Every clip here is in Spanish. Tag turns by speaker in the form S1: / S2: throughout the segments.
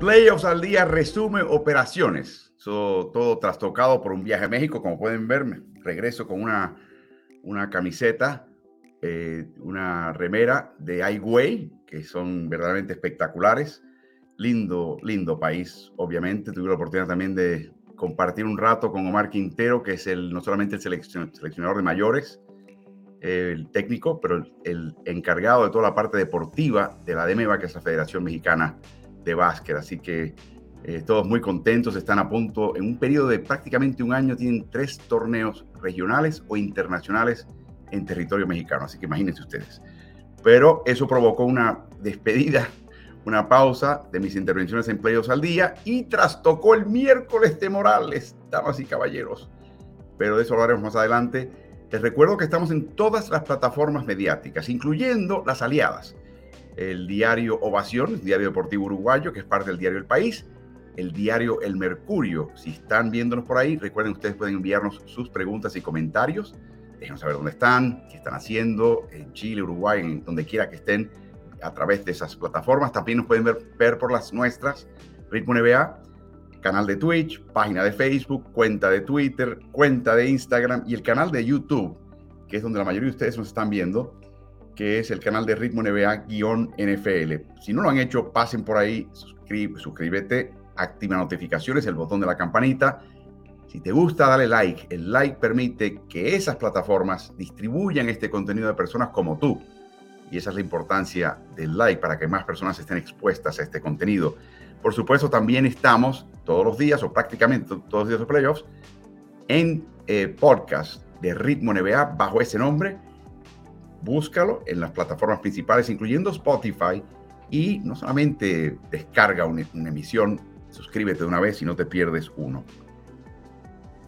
S1: Playoffs al día resume operaciones. todo trastocado por un viaje a México, como pueden ver. Regreso con una, una camiseta, eh, una remera de Highway, que son verdaderamente espectaculares. Lindo, lindo país, obviamente. Tuve la oportunidad también de compartir un rato con Omar Quintero, que es el, no solamente el seleccionador de mayores, el técnico, pero el, encargado de toda la parte deportiva de la DEMEVA, que es la Federación Mexicana de Básquet. Así que eh, todos muy contentos, están a punto, en un periodo de prácticamente un año, tienen tres torneos regionales o internacionales en territorio mexicano. Así que imagínense ustedes. Pero eso provocó una despedida, una pausa de mis intervenciones en Playoffs al día y trastocó el miércoles de Morales, damas y caballeros. Pero de eso hablaremos más adelante. Les recuerdo que estamos en todas las plataformas mediáticas, incluyendo las aliadas el diario Ovación, el diario deportivo uruguayo, que es parte del diario El País, el diario El Mercurio. Si están viéndonos por ahí, recuerden ustedes pueden enviarnos sus preguntas y comentarios. Déjenos saber dónde están, qué están haciendo, en Chile, Uruguay, en donde quiera que estén, a través de esas plataformas. También nos pueden ver, ver por las nuestras, Ritmo NBA, canal de Twitch, página de Facebook, cuenta de Twitter, cuenta de Instagram y el canal de YouTube, que es donde la mayoría de ustedes nos están viendo que es el canal de Ritmo NBA-NFL. Si no lo han hecho, pasen por ahí, suscríbete, activa notificaciones, el botón de la campanita. Si te gusta, dale like. El like permite que esas plataformas distribuyan este contenido de personas como tú. Y esa es la importancia del like para que más personas estén expuestas a este contenido. Por supuesto, también estamos todos los días, o prácticamente todos los días de playoffs, en eh, podcast de Ritmo NBA bajo ese nombre búscalo en las plataformas principales, incluyendo Spotify, y no solamente descarga una, emisión, suscríbete de una vez y no te pierdes uno.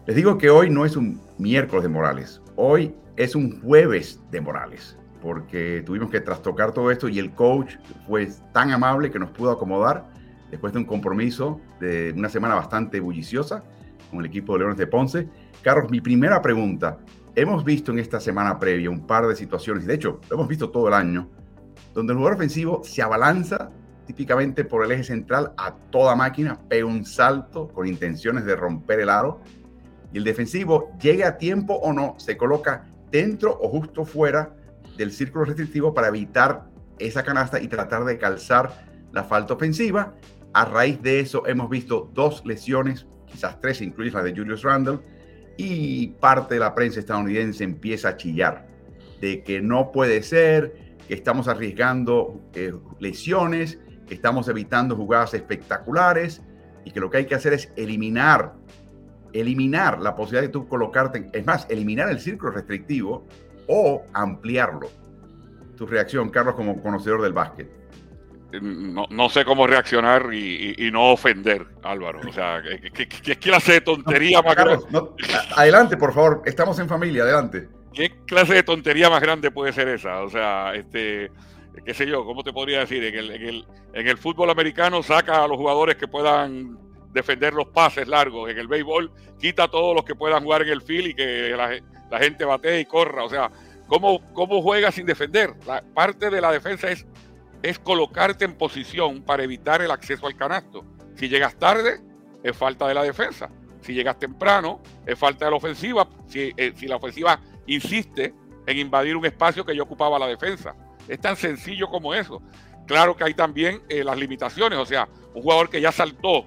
S1: Les digo que hoy no es un miércoles de Morales, hoy es un jueves de Morales, porque tuvimos que trastocar todo esto y el coach fue tan amable que nos pudo acomodar después de un compromiso de una semana bastante bulliciosa con el equipo de Leones de Ponce. Carlos, mi primera pregunta, hemos visto en esta semana previa un par de situaciones, de hecho, lo hemos visto todo el año, donde el jugador ofensivo se abalanza típicamente por el eje central a toda máquina, pega un salto con intenciones de romper el aro, y el defensivo, llegue a tiempo o no, se coloca dentro o justo fuera del círculo restrictivo para evitar esa canasta y tratar de calzar la falta ofensiva. A raíz de eso hemos visto dos lesiones, quizás tres, incluye la de Julius Randle, y parte de la prensa estadounidense empieza a chillar de que no puede ser, que estamos arriesgando eh, lesiones, que estamos evitando jugadas espectaculares y que lo que hay que hacer es eliminar, eliminar la posibilidad de tú colocarte, es más, eliminar el círculo restrictivo o ampliarlo. Tu reacción, Carlos, como conocedor del básquet
S2: no, sé cómo reaccionar y, no ofender, Álvaro. O sea, ¿qué, clase de tontería más grande?
S1: adelante, por favor. Estamos en familia, adelante.
S2: ¿Qué clase de tontería más grande puede ser esa? O sea, este, qué sé yo, ¿cómo te podría decir? En el, en el, fútbol americano saca a los jugadores que puedan defender los pases largos. En el béisbol quita a todos los que puedan jugar en el field y que la, gente bate y corra. O sea, ¿cómo, cómo juega sin defender? La parte de la defensa es es colocarte en posición para evitar el acceso al canasto. Si llegas tarde, es falta de la defensa. Si llegas temprano, es falta de la ofensiva. Si, eh, la ofensiva insiste en invadir un espacio que ya ocupaba la defensa. Es tan sencillo como eso. Claro que hay también eh, las limitaciones. O sea, un jugador que ya saltó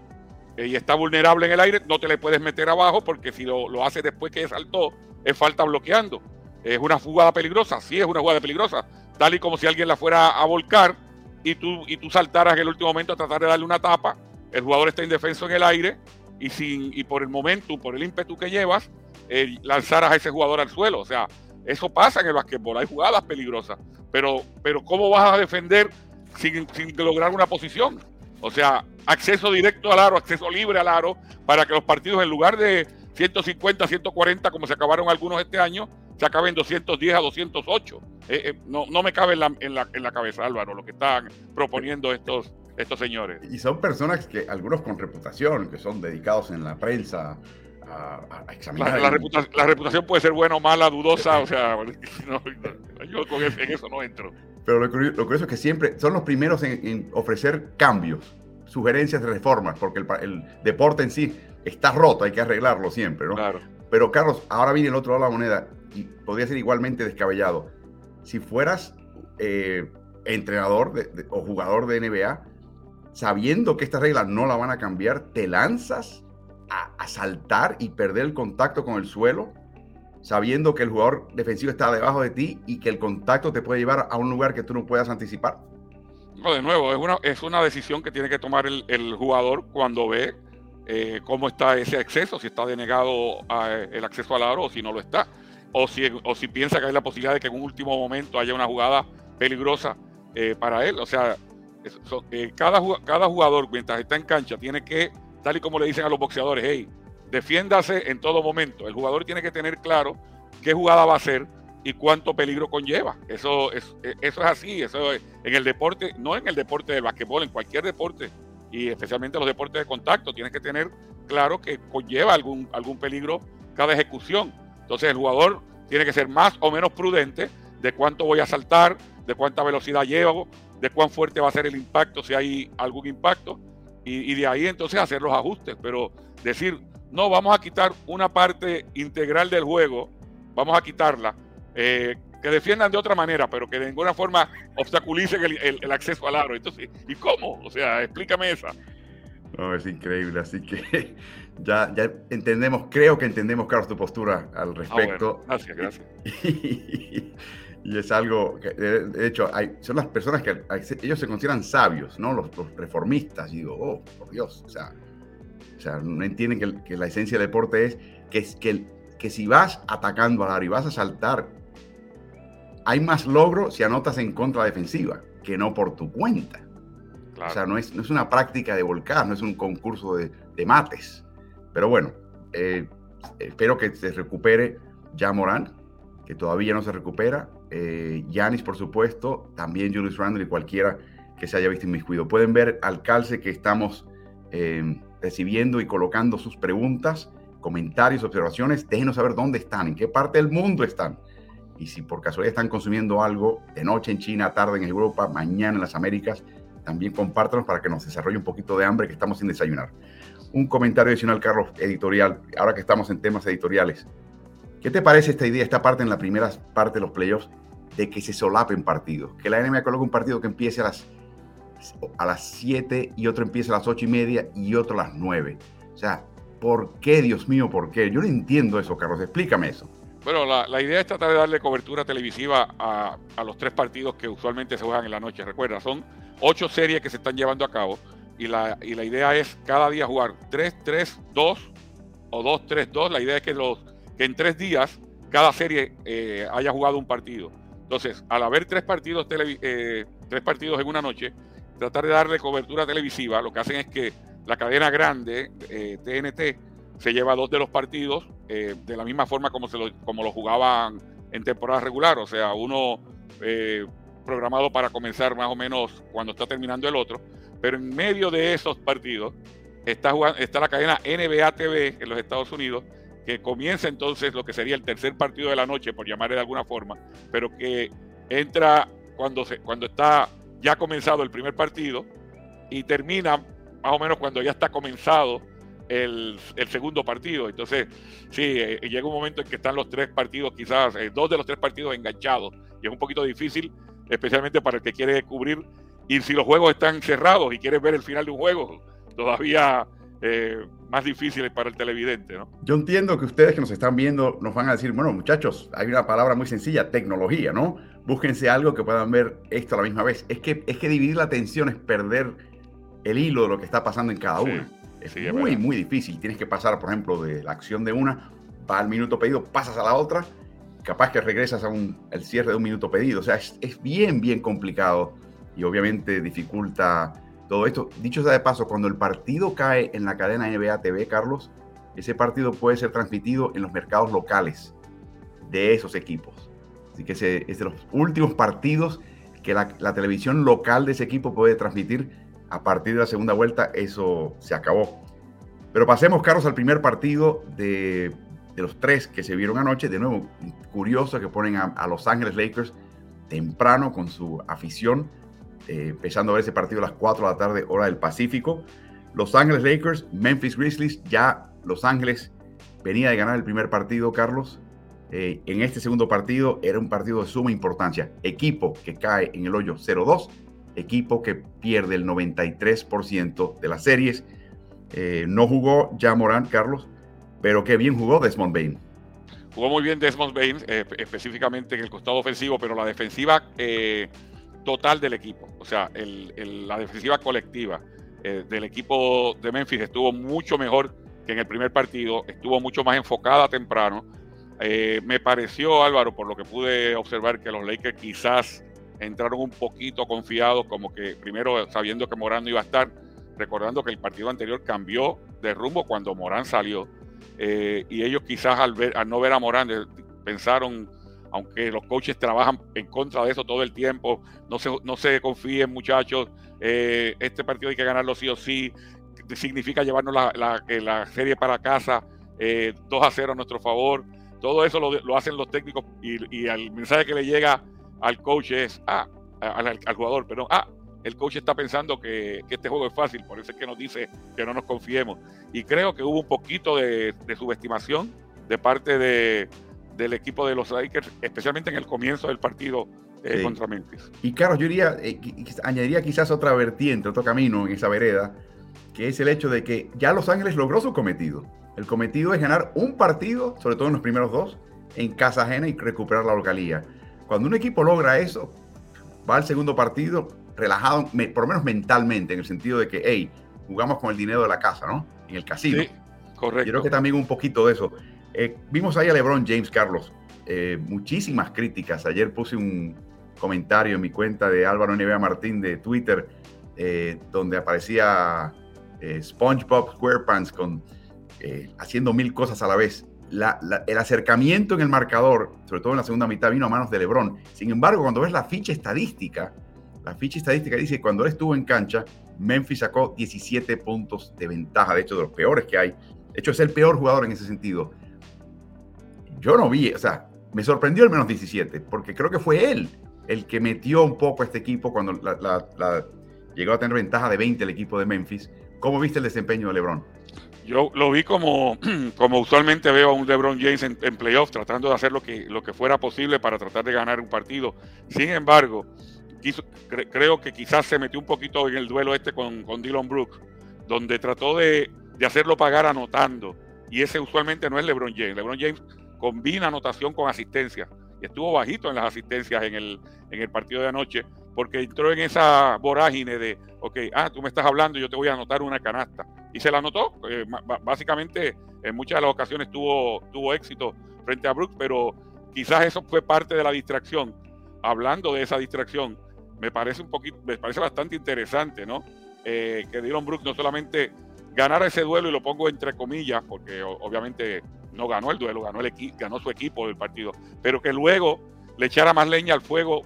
S2: eh, y está vulnerable en el aire, no te le puedes meter abajo porque si lo, lo hace después que saltó, es falta bloqueando. Es una jugada peligrosa, sí es una jugada peligrosa, tal y como si alguien la fuera a volcar y tú, y tú saltaras en el último momento a tratar de darle una tapa, el jugador está indefenso en el aire y, sin, y por el momento, por el ímpetu que llevas, eh, lanzaras a ese jugador al suelo. O sea, eso pasa en el basquetbol, hay jugadas peligrosas, pero, pero ¿cómo vas a defender sin, sin lograr una posición? O sea, acceso directo al aro, acceso libre al aro, para que los partidos en lugar de 150, 140, como se acabaron algunos este año, se acaben 210 a 208. Eh, eh, no, no me cabe en la, en, la, en la, cabeza, Álvaro, lo que están proponiendo estos, estos señores.
S1: Y son personas que, algunos con reputación, que son dedicados en la prensa a, examinar.
S2: La, reputación, puede ser buena o mala, dudosa, o sea, yo en eso no entro.
S1: Pero lo, curioso es que siempre son los primeros en, ofrecer cambios. sugerencias de reformas, porque el, deporte en sí está roto, hay que arreglarlo siempre, ¿no? Claro. Pero Carlos, ahora viene el otro lado de la moneda y podría ser igualmente descabellado. Si fueras eh, entrenador o jugador de NBA, sabiendo que estas reglas no la van a cambiar, te lanzas a, saltar y perder el contacto con el suelo, sabiendo que el jugador defensivo está debajo de ti y que el contacto te puede llevar a un lugar que tú no puedas anticipar?
S2: No, de nuevo, es una, es una decisión que tiene que tomar el, jugador cuando ve eh, cómo está ese acceso, si está denegado el acceso al aro o si no lo está. O si, o si piensa que hay la posibilidad de que en un último momento haya una jugada peligrosa eh, para él. O sea, eh, cada, cada jugador mientras está en cancha tiene que tal y como le dicen a los boxeadores, hey, defiéndase en todo momento. El jugador tiene que tener claro qué jugada va a hacer y cuánto peligro conlleva. Eso es, e, eso es así, eso en el deporte, no en el deporte del basquetbol, en cualquier deporte, y especialmente los deportes de contacto, tienes que tener claro que conlleva algún, algún peligro cada ejecución. Entonces el jugador tiene que ser más o menos prudente de cuánto voy a saltar, de cuánta velocidad llevo, de cuán fuerte va a ser el impacto, si hay algún impacto, y, de ahí entonces hacer los ajustes, pero decir, no, vamos a quitar una parte integral del juego, vamos a quitarla, eh, que defiendan de otra manera, pero que de ninguna forma obstaculicen el, acceso al aro. Entonces, ¿y cómo? O sea, explícame esa.
S1: No, es increíble, así que ya, ya entendemos, creo que entendemos, Carlos, tu postura al ah, respecto.
S2: gracias, gracias.
S1: Y es algo que, de hecho, hay, son las personas que ellos se consideran sabios, ¿no? Los, reformistas. Y digo, oh, por Dios, o sea, o sea no entienden que, que, la esencia del deporte es que, que, que si vas atacando al área y vas a saltar, hay más logro si anotas en contra defensiva que no por tu cuenta. O sea, no es, no es una práctica de volcar, no es un concurso de, mates. Pero bueno, eh, espero que se recupere ya Morán, que todavía no se recupera. Yanis, eh, por supuesto, también Julius Randle y cualquiera que se haya visto inmiscuido. Pueden ver al calce que estamos eh, recibiendo y colocando sus preguntas, comentarios, observaciones. Déjenos saber dónde están, en qué parte del mundo están. Y si por casualidad están consumiendo algo de noche en China, tarde en Europa, mañana en las Américas, también compártanos para que nos desarrolle un poquito de hambre que estamos sin desayunar. Un comentario adicional, Carlos, editorial, ahora que estamos en temas editoriales. ¿Qué te parece esta idea, esta parte en la primera parte de los playoffs, de que se solapen partidos? Que la NBA coloque un partido que empiece a las, a las 7 y otro empiece a las 8 y media y otro a las 9. O sea, ¿por qué, Dios mío, por qué? Yo no entiendo eso, Carlos. Explícame eso.
S2: Bueno, la, idea es tratar de darle cobertura televisiva a, a, los tres partidos que usualmente se juegan en la noche. Recuerda, son ocho series que se están llevando a cabo y la, y la idea es cada día jugar 3-3-2 o 2-3-2. La idea es que los que en tres días cada serie eh, haya jugado un partido. Entonces, al haber tres partidos, eh, tres partidos en una noche, tratar de darle cobertura televisiva, lo que hacen es que la cadena grande, TNT, eh, se lleva dos de los partidos de la misma forma como, se como lo jugaban en temporada regular, o sea, uno programado para comenzar más o menos cuando está terminando el otro, pero en medio de esos partidos está, está la cadena NBA TV en los Estados Unidos, que comienza entonces lo que sería el tercer partido de la noche, por llamarle de alguna forma, pero que entra cuando, se, cuando está ya comenzado el primer partido y termina más o menos cuando ya está comenzado el, segundo partido. Entonces, sí, eh, llega un momento en que están los tres partidos, quizás eh, dos de los tres partidos enganchados, y es un poquito difícil, especialmente para el que quiere cubrir. Y si los juegos están cerrados y quieres ver el final de un juego, todavía eh, más difíciles para el televidente. ¿no?
S1: Yo entiendo que ustedes que nos están viendo nos van a decir, bueno, muchachos, hay una palabra muy sencilla, tecnología, ¿no? Búsquense algo que puedan ver esto a la misma vez. Es que, es que dividir la atención es perder el hilo de lo que está pasando en cada una. Es muy, muy difícil. Tienes que pasar, por ejemplo, de la acción de una, va al minuto pedido, pasas a la otra, capaz que regresas a un, el cierre de un minuto pedido. O sea, es, bien, bien complicado y obviamente dificulta todo esto. Dicho sea de paso, cuando el partido cae en la cadena NBA TV, Carlos, ese partido puede ser transmitido en los mercados locales de esos equipos. Así que es de los últimos partidos que la, televisión local de ese equipo puede transmitir. A partir de la segunda vuelta, eso se acabó. Pero pasemos, Carlos, al primer partido de, los tres que se vieron anoche. De nuevo, curioso que ponen a, a Los Ángeles Lakers temprano con su afición eh, empezando a ver ese partido a las 4 de la tarde, hora del Pacífico. Los Ángeles Lakers, Memphis Grizzlies, ya Los Ángeles venía de ganar el primer partido, Carlos. Eh, en este segundo partido era un partido de suma importancia. Equipo que cae en el hoyo 0-2, equipo que pierde el 93% de las series. Eh, no jugó ya Morán, Carlos, pero qué bien jugó Desmond Bain.
S2: Jugó muy bien Desmond Bain, eh, específicamente en el costado ofensivo, pero la defensiva total del equipo, o sea, la defensiva colectiva del equipo de Memphis estuvo mucho mejor que en el primer partido, estuvo mucho más enfocada temprano eh, me pareció, Álvaro, por lo que pude observar, que los Lakers quizás entraron un poquito confiados, como que primero sabiendo que Morán no iba a estar, recordando que el partido anterior cambió de rumbo cuando Morán salió. Eh, y ellos quizás al, ver, al no ver a Morán eh, pensaron, aunque los coaches trabajan en contra de eso todo el tiempo, no se, no se confíen muchachos, este partido hay que ganarlo sí o sí, significa llevarnos la, la serie para casa 2 a 0 a nuestro favor. Todo eso lo, hacen los técnicos y, el mensaje que le llega al coach es, ah, al, jugador, pero ah, el coach está pensando que, este juego es fácil, por eso es que nos dice que no nos confiemos. Y creo que hubo un poquito de, subestimación de parte de, del equipo de los Lakers, especialmente en el comienzo del partido eh, contra Memphis.
S1: Y Carlos, yo diría, eh, añadiría quizás otra vertiente, otro camino en esa vereda, que es el hecho de que ya Los Ángeles logró su cometido. El cometido es ganar un partido, sobre todo en los primeros dos, en casa ajena y recuperar la localía. Cuando un equipo logra eso, va al segundo partido relajado, por lo menos mentalmente, en el sentido de que, hey, jugamos con el dinero de la casa, ¿no? En el casino. Sí, correcto. Yo creo que también un poquito de eso. Eh, vimos ahí a LeBron James, Carlos. Eh, muchísimas críticas. Ayer puse un comentario en mi cuenta de Álvaro NBA Martín de Twitter, eh, donde aparecía SpongeBob SquarePants con haciendo mil cosas a la vez. el acercamiento en el marcador, sobre todo en la segunda mitad, vino a manos de Lebron. Sin embargo, cuando ves la ficha estadística, la ficha estadística dice que cuando él estuvo en cancha, Memphis sacó 17 puntos de ventaja, de hecho, de los peores que hay. De hecho, es el peor jugador en ese sentido. Yo no vi, o sea, me sorprendió el menos 17, porque creo que fue él el que metió un poco a este equipo cuando llegó a tener ventaja de 20 el equipo de Memphis. ¿Cómo viste el desempeño de LeBron?
S2: Yo lo vi como, como usualmente veo a un LeBron James en, playoffs, tratando de hacer lo que, lo que fuera posible para tratar de ganar un partido. Sin embargo, creo que quizás se metió un poquito en el duelo este con, con Dylan Brooks, donde trató de, de, hacerlo pagar anotando. Y ese usualmente no es LeBron James. LeBron James combina anotación con asistencia. Y estuvo bajito en las asistencias en el, en el partido de anoche, porque entró en esa vorágine de, ok, ah, tú me estás hablando, yo te voy a anotar una canasta y se la anotó. Eh, básicamente, en muchas de las ocasiones tuvo, tuvo éxito frente a Brooks, pero quizás eso fue parte de la distracción. Hablando de esa distracción, me parece un poquito, me parece bastante interesante, ¿no? Eh, que Dylan Brooks no solamente ganara ese duelo, y lo pongo entre comillas, porque obviamente no ganó el duelo, ganó, el ganó su equipo del partido, pero que luego le echara más leña al fuego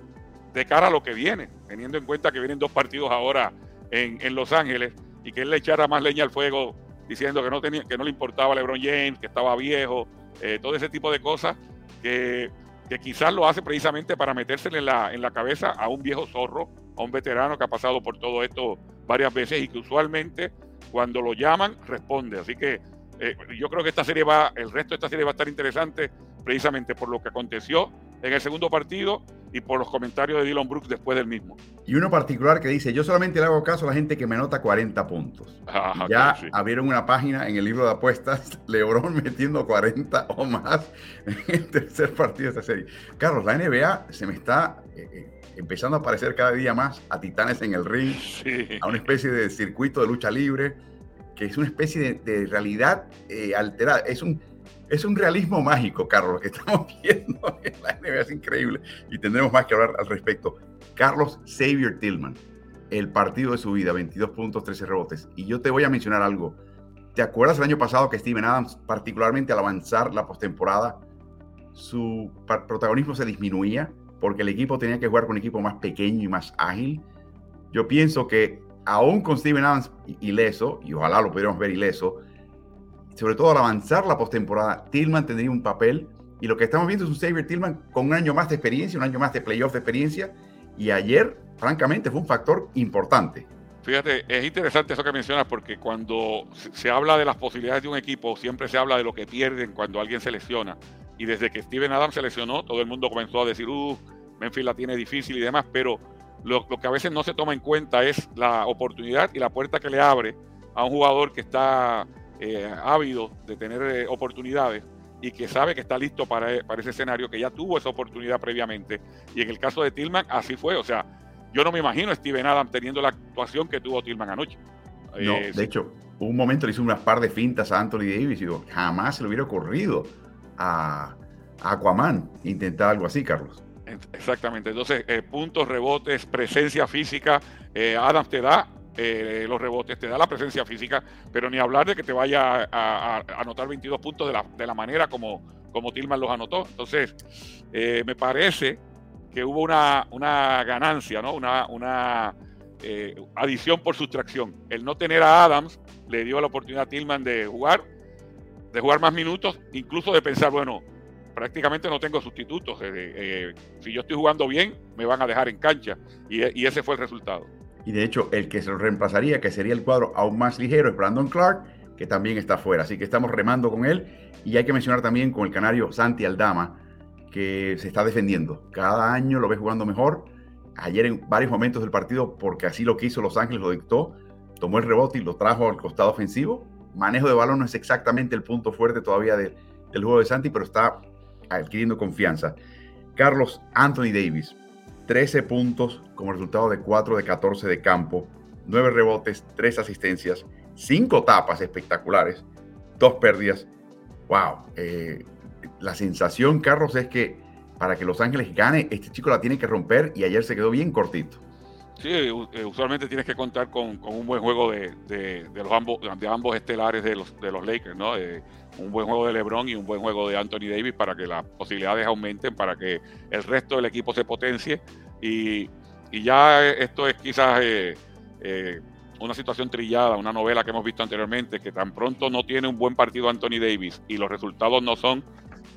S2: de cara a lo que viene, teniendo en cuenta que vienen dos partidos ahora en, en Los Ángeles y que él le echara más leña al fuego diciendo que no, tenía, que no le importaba LeBron James, que estaba viejo, eh, todo ese tipo de cosas que, que, quizás lo hace precisamente para metérsele en la, en la cabeza a un viejo zorro, a un veterano que ha pasado por todo esto varias veces y que usualmente cuando lo llaman responde. Así que eh, yo creo que esta serie va, el resto de esta serie va a estar interesante precisamente por lo que aconteció en el segundo partido y por los comentarios de Dylan Brooks después del mismo.
S1: Y uno particular que dice, yo solamente le hago caso a la gente que me anota 40 puntos. ya abrieron una página en el libro de apuestas, Lebron metiendo 40 o más en el tercer partido de esta serie. Carlos, la NBA se me está eh, eh, empezando a parecer cada día más a titanes en el ring, a una especie de circuito de lucha libre, que es una especie de, realidad eh, alterada. Es un es un realismo mágico, Carlos, lo que estamos viendo en la NBA es increíble y tendremos más que hablar al respecto. Carlos Xavier Tillman, el partido de su vida, 22 puntos, 13 rebotes. Y yo te voy a mencionar algo. ¿Te acuerdas el año pasado que Steven Adams, particularmente al avanzar la postemporada, su protagonismo se disminuía porque el equipo tenía que jugar con un equipo más pequeño y más ágil? Yo pienso que aún con Steven Adams ileso, y ojalá lo pudiéramos ver ileso, sobre todo al avanzar la postemporada, Tillman tendría un papel. Y lo que estamos viendo es un Xavier Tillman con un año más de experiencia, un año más de playoff de experiencia y ayer, francamente, fue un factor importante.
S2: Fíjate, es interesante eso que mencionas porque cuando se habla de las posibilidades de un equipo, siempre se habla de lo que pierden cuando alguien se lesiona. Y desde que Steven Adams se lesionó, todo el mundo comenzó a decir, uh, Memphis la tiene difícil y demás, pero lo, que a veces no se toma en cuenta es la oportunidad y la puerta que le abre a un jugador que está eh, ávido de tener eh, oportunidades y que sabe que está listo para, para ese escenario, que ya tuvo esa oportunidad previamente. Y en el caso de Tillman, así fue. O sea, yo no me imagino a Steven Adams teniendo la actuación que tuvo Tillman anoche.
S1: No, eh, de hecho, un momento le hizo unas par de fintas a Anthony Davis y digo, jamás se le hubiera ocurrido a, Aquaman intentar algo así, Carlos.
S2: Exactamente. Entonces, eh, puntos, rebotes, presencia física. Eh, Adams te da los rebotes, te da la presencia física, pero ni hablar de que te vaya a, anotar 22 puntos de la, de la manera como, como Tillman los anotó. Entonces, me parece que hubo una, una ganancia, ¿no? una, una eh, adición por sustracción. El no tener a Adams le dio la oportunidad a Tillman de jugar, de jugar más minutos, incluso de pensar, bueno, prácticamente no tengo sustitutos. Eh, eh, si yo estoy jugando bien, me van a dejar en cancha. Y, ese fue el resultado.
S1: Y de hecho, el que se lo reemplazaría, que sería el cuadro aún más ligero, es Brandon Clark, que también está fuera. Así que estamos remando con él. Y hay que mencionar también con el canario Santi Aldama, que se está defendiendo. Cada año lo ve jugando mejor. Ayer en varios momentos del partido, porque así lo quiso Los Ángeles, lo dictó, tomó el rebote y lo trajo al costado ofensivo. Manejo de balón no es exactamente el punto fuerte todavía del juego de Santi, pero está adquiriendo confianza. Carlos Anthony Davis, 13 puntos como resultado de 4 de 14 de campo, 9 rebotes, 3 asistencias, 5 tapas espectaculares, 2 pérdidas. ¡Wow! Eh, la sensación, Carlos, es que para que Los Ángeles gane, este chico la tiene que romper y ayer se quedó bien cortito.
S2: Sí, eh, usualmente tienes que contar con, un buen juego de, los ambos, de ambos estelares de los, de los Lakers, ¿no? Eh, un buen juego de LeBron y un buen juego de Anthony Davis para que las posibilidades aumenten, para que el resto del equipo se potencie. Y, ya esto es quizás eh, una situación trillada, una novela que hemos visto anteriormente, que tan pronto no tiene un buen partido Anthony Davis y los resultados no son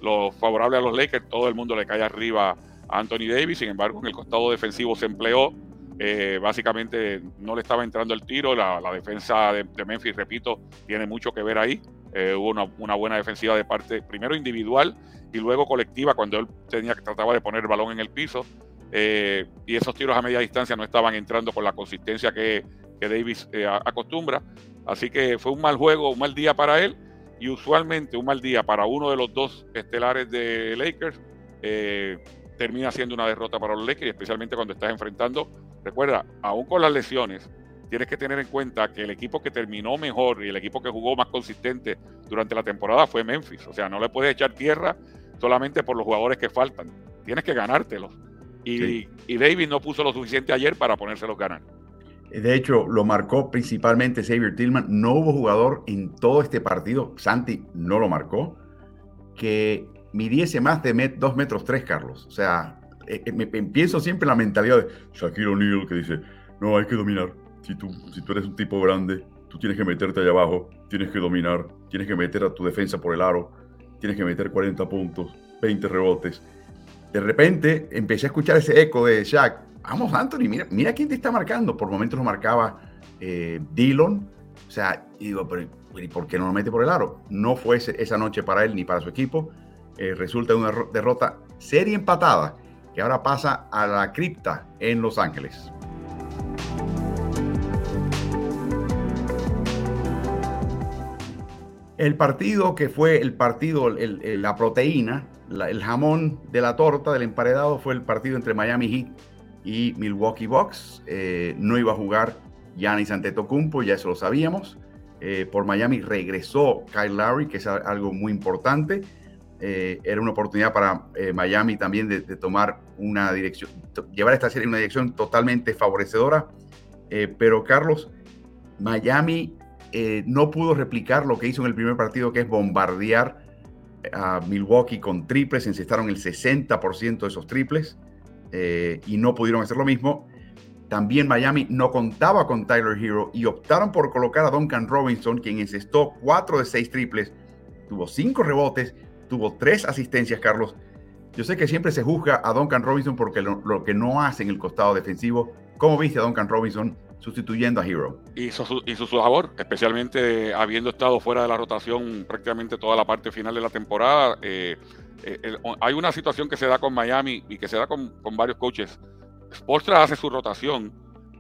S2: los favorables a los Lakers, todo el mundo le cae arriba a Anthony Davis, sin embargo en el costado defensivo se empleó, eh, básicamente no le estaba entrando el tiro, la, defensa de, Memphis, repito, tiene mucho que ver ahí, eh, hubo una, buena defensiva de parte, primero individual y luego colectiva cuando él tenía trataba de poner el balón en el piso, eh, y esos tiros a media distancia no estaban entrando con la consistencia que, que Davis acostumbra, así que fue un mal juego, un mal día para él, y usualmente un mal día para uno de los dos estelares de Lakers eh, termina siendo una derrota para los Lakers, especialmente cuando estás enfrentando, recuerda, aún con las lesiones, tienes que tener en cuenta que el equipo que terminó mejor y el equipo que jugó más consistente durante la temporada fue Memphis. O sea, no le puedes echar tierra solamente por los jugadores que faltan. Tienes que ganártelos. Y, y David no puso lo suficiente ayer para ponérselos ganar.
S1: De hecho, lo marcó principalmente Xavier Tillman. No hubo jugador en todo este partido, Santi no lo marcó, que midiese más de 2 metros 3, Carlos. O sea, eh, eh, me, pienso siempre la mentalidad de Shaquille O'Neal que dice, no, hay que dominar. Si tú, si tú eres un tipo grande, tú tienes que meterte allá abajo, tienes que dominar, tienes que meter a tu defensa por el aro, tienes que meter 40 puntos, 20 rebotes. De repente empecé a escuchar ese eco de Shaq vamos Anthony, mira, mira quién te está marcando. Por momentos lo marcaba eh, Dillon. O sea, digo, pero ¿y por qué no lo mete por el aro? No fue esa noche para él ni para su equipo. Eh, resulta una derrota serie empatada que ahora pasa a la cripta en Los Ángeles. El partido que fue el partido, la proteína, el jamón de la torta del emparedado fue el partido entre Miami Heat y Milwaukee Bucks. Eh, no iba a jugar Giannis Antetokounmpo, ya eso lo sabíamos. Eh, por Miami regresó Kyle Lowry, que es algo muy importante. Eh, era una oportunidad para Miami también de, tomar una dirección, llevar esta serie en una dirección totalmente favorecedora. pero Carlos, Miami no pudo replicar lo que hizo en el primer partido, que es bombardear a Milwaukee con triples, encestaron el 60% de esos triples. Eh, y no pudieron hacer lo mismo. También Miami no contaba con Tyler Hero y optaron por colocar a Duncan Robinson, quien encestó 4 de 6 triples, tuvo 5 rebotes, tuvo 3 asistencias, Carlos. Yo sé que siempre se juzga a Duncan Robinson porque lo, que no hace en el costado defensivo. ¿Cómo viste a Duncan Robinson sustituyendo a Hero?
S2: Hizo su, hizo su labor, especialmente habiendo estado fuera de la rotación prácticamente toda la parte final de la temporada. Eh, eh, hay una situación que se da con Miami y que se da con, con varios coaches. Sportstra hace su rotación,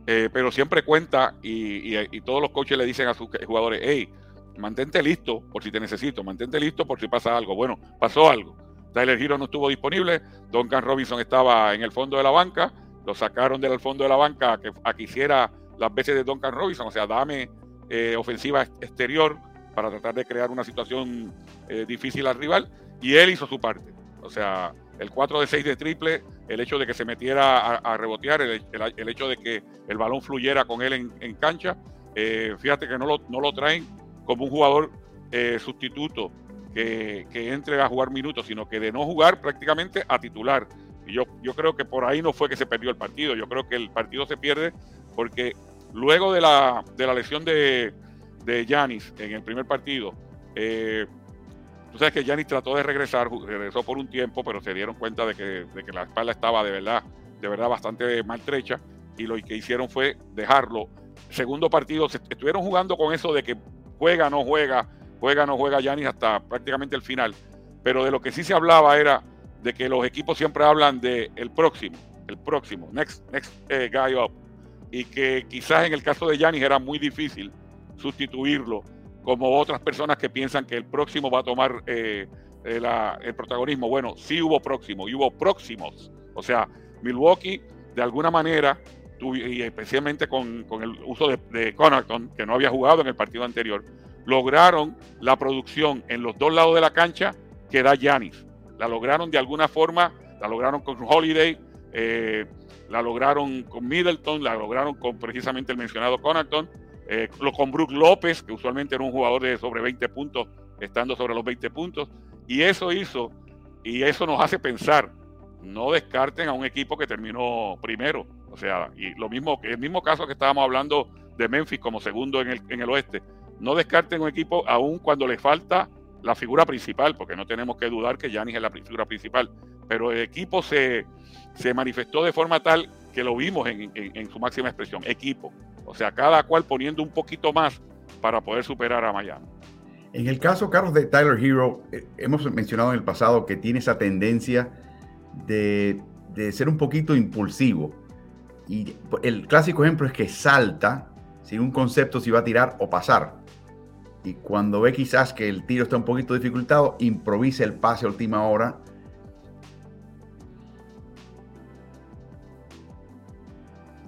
S2: eh, pero siempre cuenta y, y, todos los coaches le dicen a sus jugadores, hey, mantente listo por si te necesito, mantente listo por si pasa algo. Bueno, pasó algo Tyler Hero no estuvo disponible, Duncan Robinson estaba en el fondo de la banca, lo sacaron del fondo de la banca a que, a hiciera las veces de Duncan Robinson, o sea, dame eh, ofensiva exterior para tratar de crear una situación eh, difícil al rival, y él hizo su parte. O sea, el 4 de 6 de triple, el hecho de que se metiera a, rebotear, el, hecho de que el balón fluyera con él en, cancha, eh, fíjate que no lo, no lo traen como un jugador sustituto que, entre a jugar minutos, sino que de no jugar prácticamente a titular. Y yo, yo creo que por ahí no fue que se perdió el partido, yo creo que el partido se pierde porque luego de la, de la lesión de, de Yanis en el primer partido, eh, tú sabes que Yanis trató de regresar, regresó por un tiempo, pero se dieron cuenta de que, de que la espalda estaba de verdad, de verdad bastante maltrecha y lo que hicieron fue dejarlo. Segundo partido, estuvieron jugando con eso de que juega, no juega, juega no juega Yanis hasta prácticamente el final. Pero de lo que sí se hablaba era de que los equipos siempre hablan de el próximo, el próximo, next, next eh, guy up. Y que quizás en el caso de Yanis era muy difícil sustituirlo, como otras personas que piensan que el próximo va a tomar eh, eh, el protagonismo. Bueno, sí hubo próximo y hubo próximos. O sea, Milwaukee, de alguna manera, y especialmente con, el uso de, de Connaughton, que no había jugado en el partido anterior, lograron la producción en los dos lados de la cancha que da Yanis. La lograron de alguna forma, la lograron con Holiday, eh, la lograron con Middleton, la lograron con precisamente el mencionado Connaughton, eh, con Brook López, que usualmente era un jugador de sobre 20 puntos, estando sobre los 20 puntos, y eso hizo, y eso nos hace pensar, no descarten a un equipo que terminó primero, o sea, y lo mismo, el mismo caso que estábamos hablando de Memphis como segundo en el, en el oeste, no descarten un equipo aún cuando le falta la figura principal, porque no tenemos que dudar que Yanis es la figura principal, pero el equipo se, se manifestó de forma tal que lo vimos en, su máxima expresión, equipo. O sea, cada cual poniendo un poquito más para poder superar a Miami.
S1: En el caso, Carlos, de Tyler Hero, eh, hemos mencionado en el pasado que tiene esa tendencia de, ser un poquito impulsivo. Y el clásico ejemplo es que salta sin un concepto si va a tirar o pasar y cuando ve quizás que el tiro está un poquito dificultado, improvisa el pase a última hora.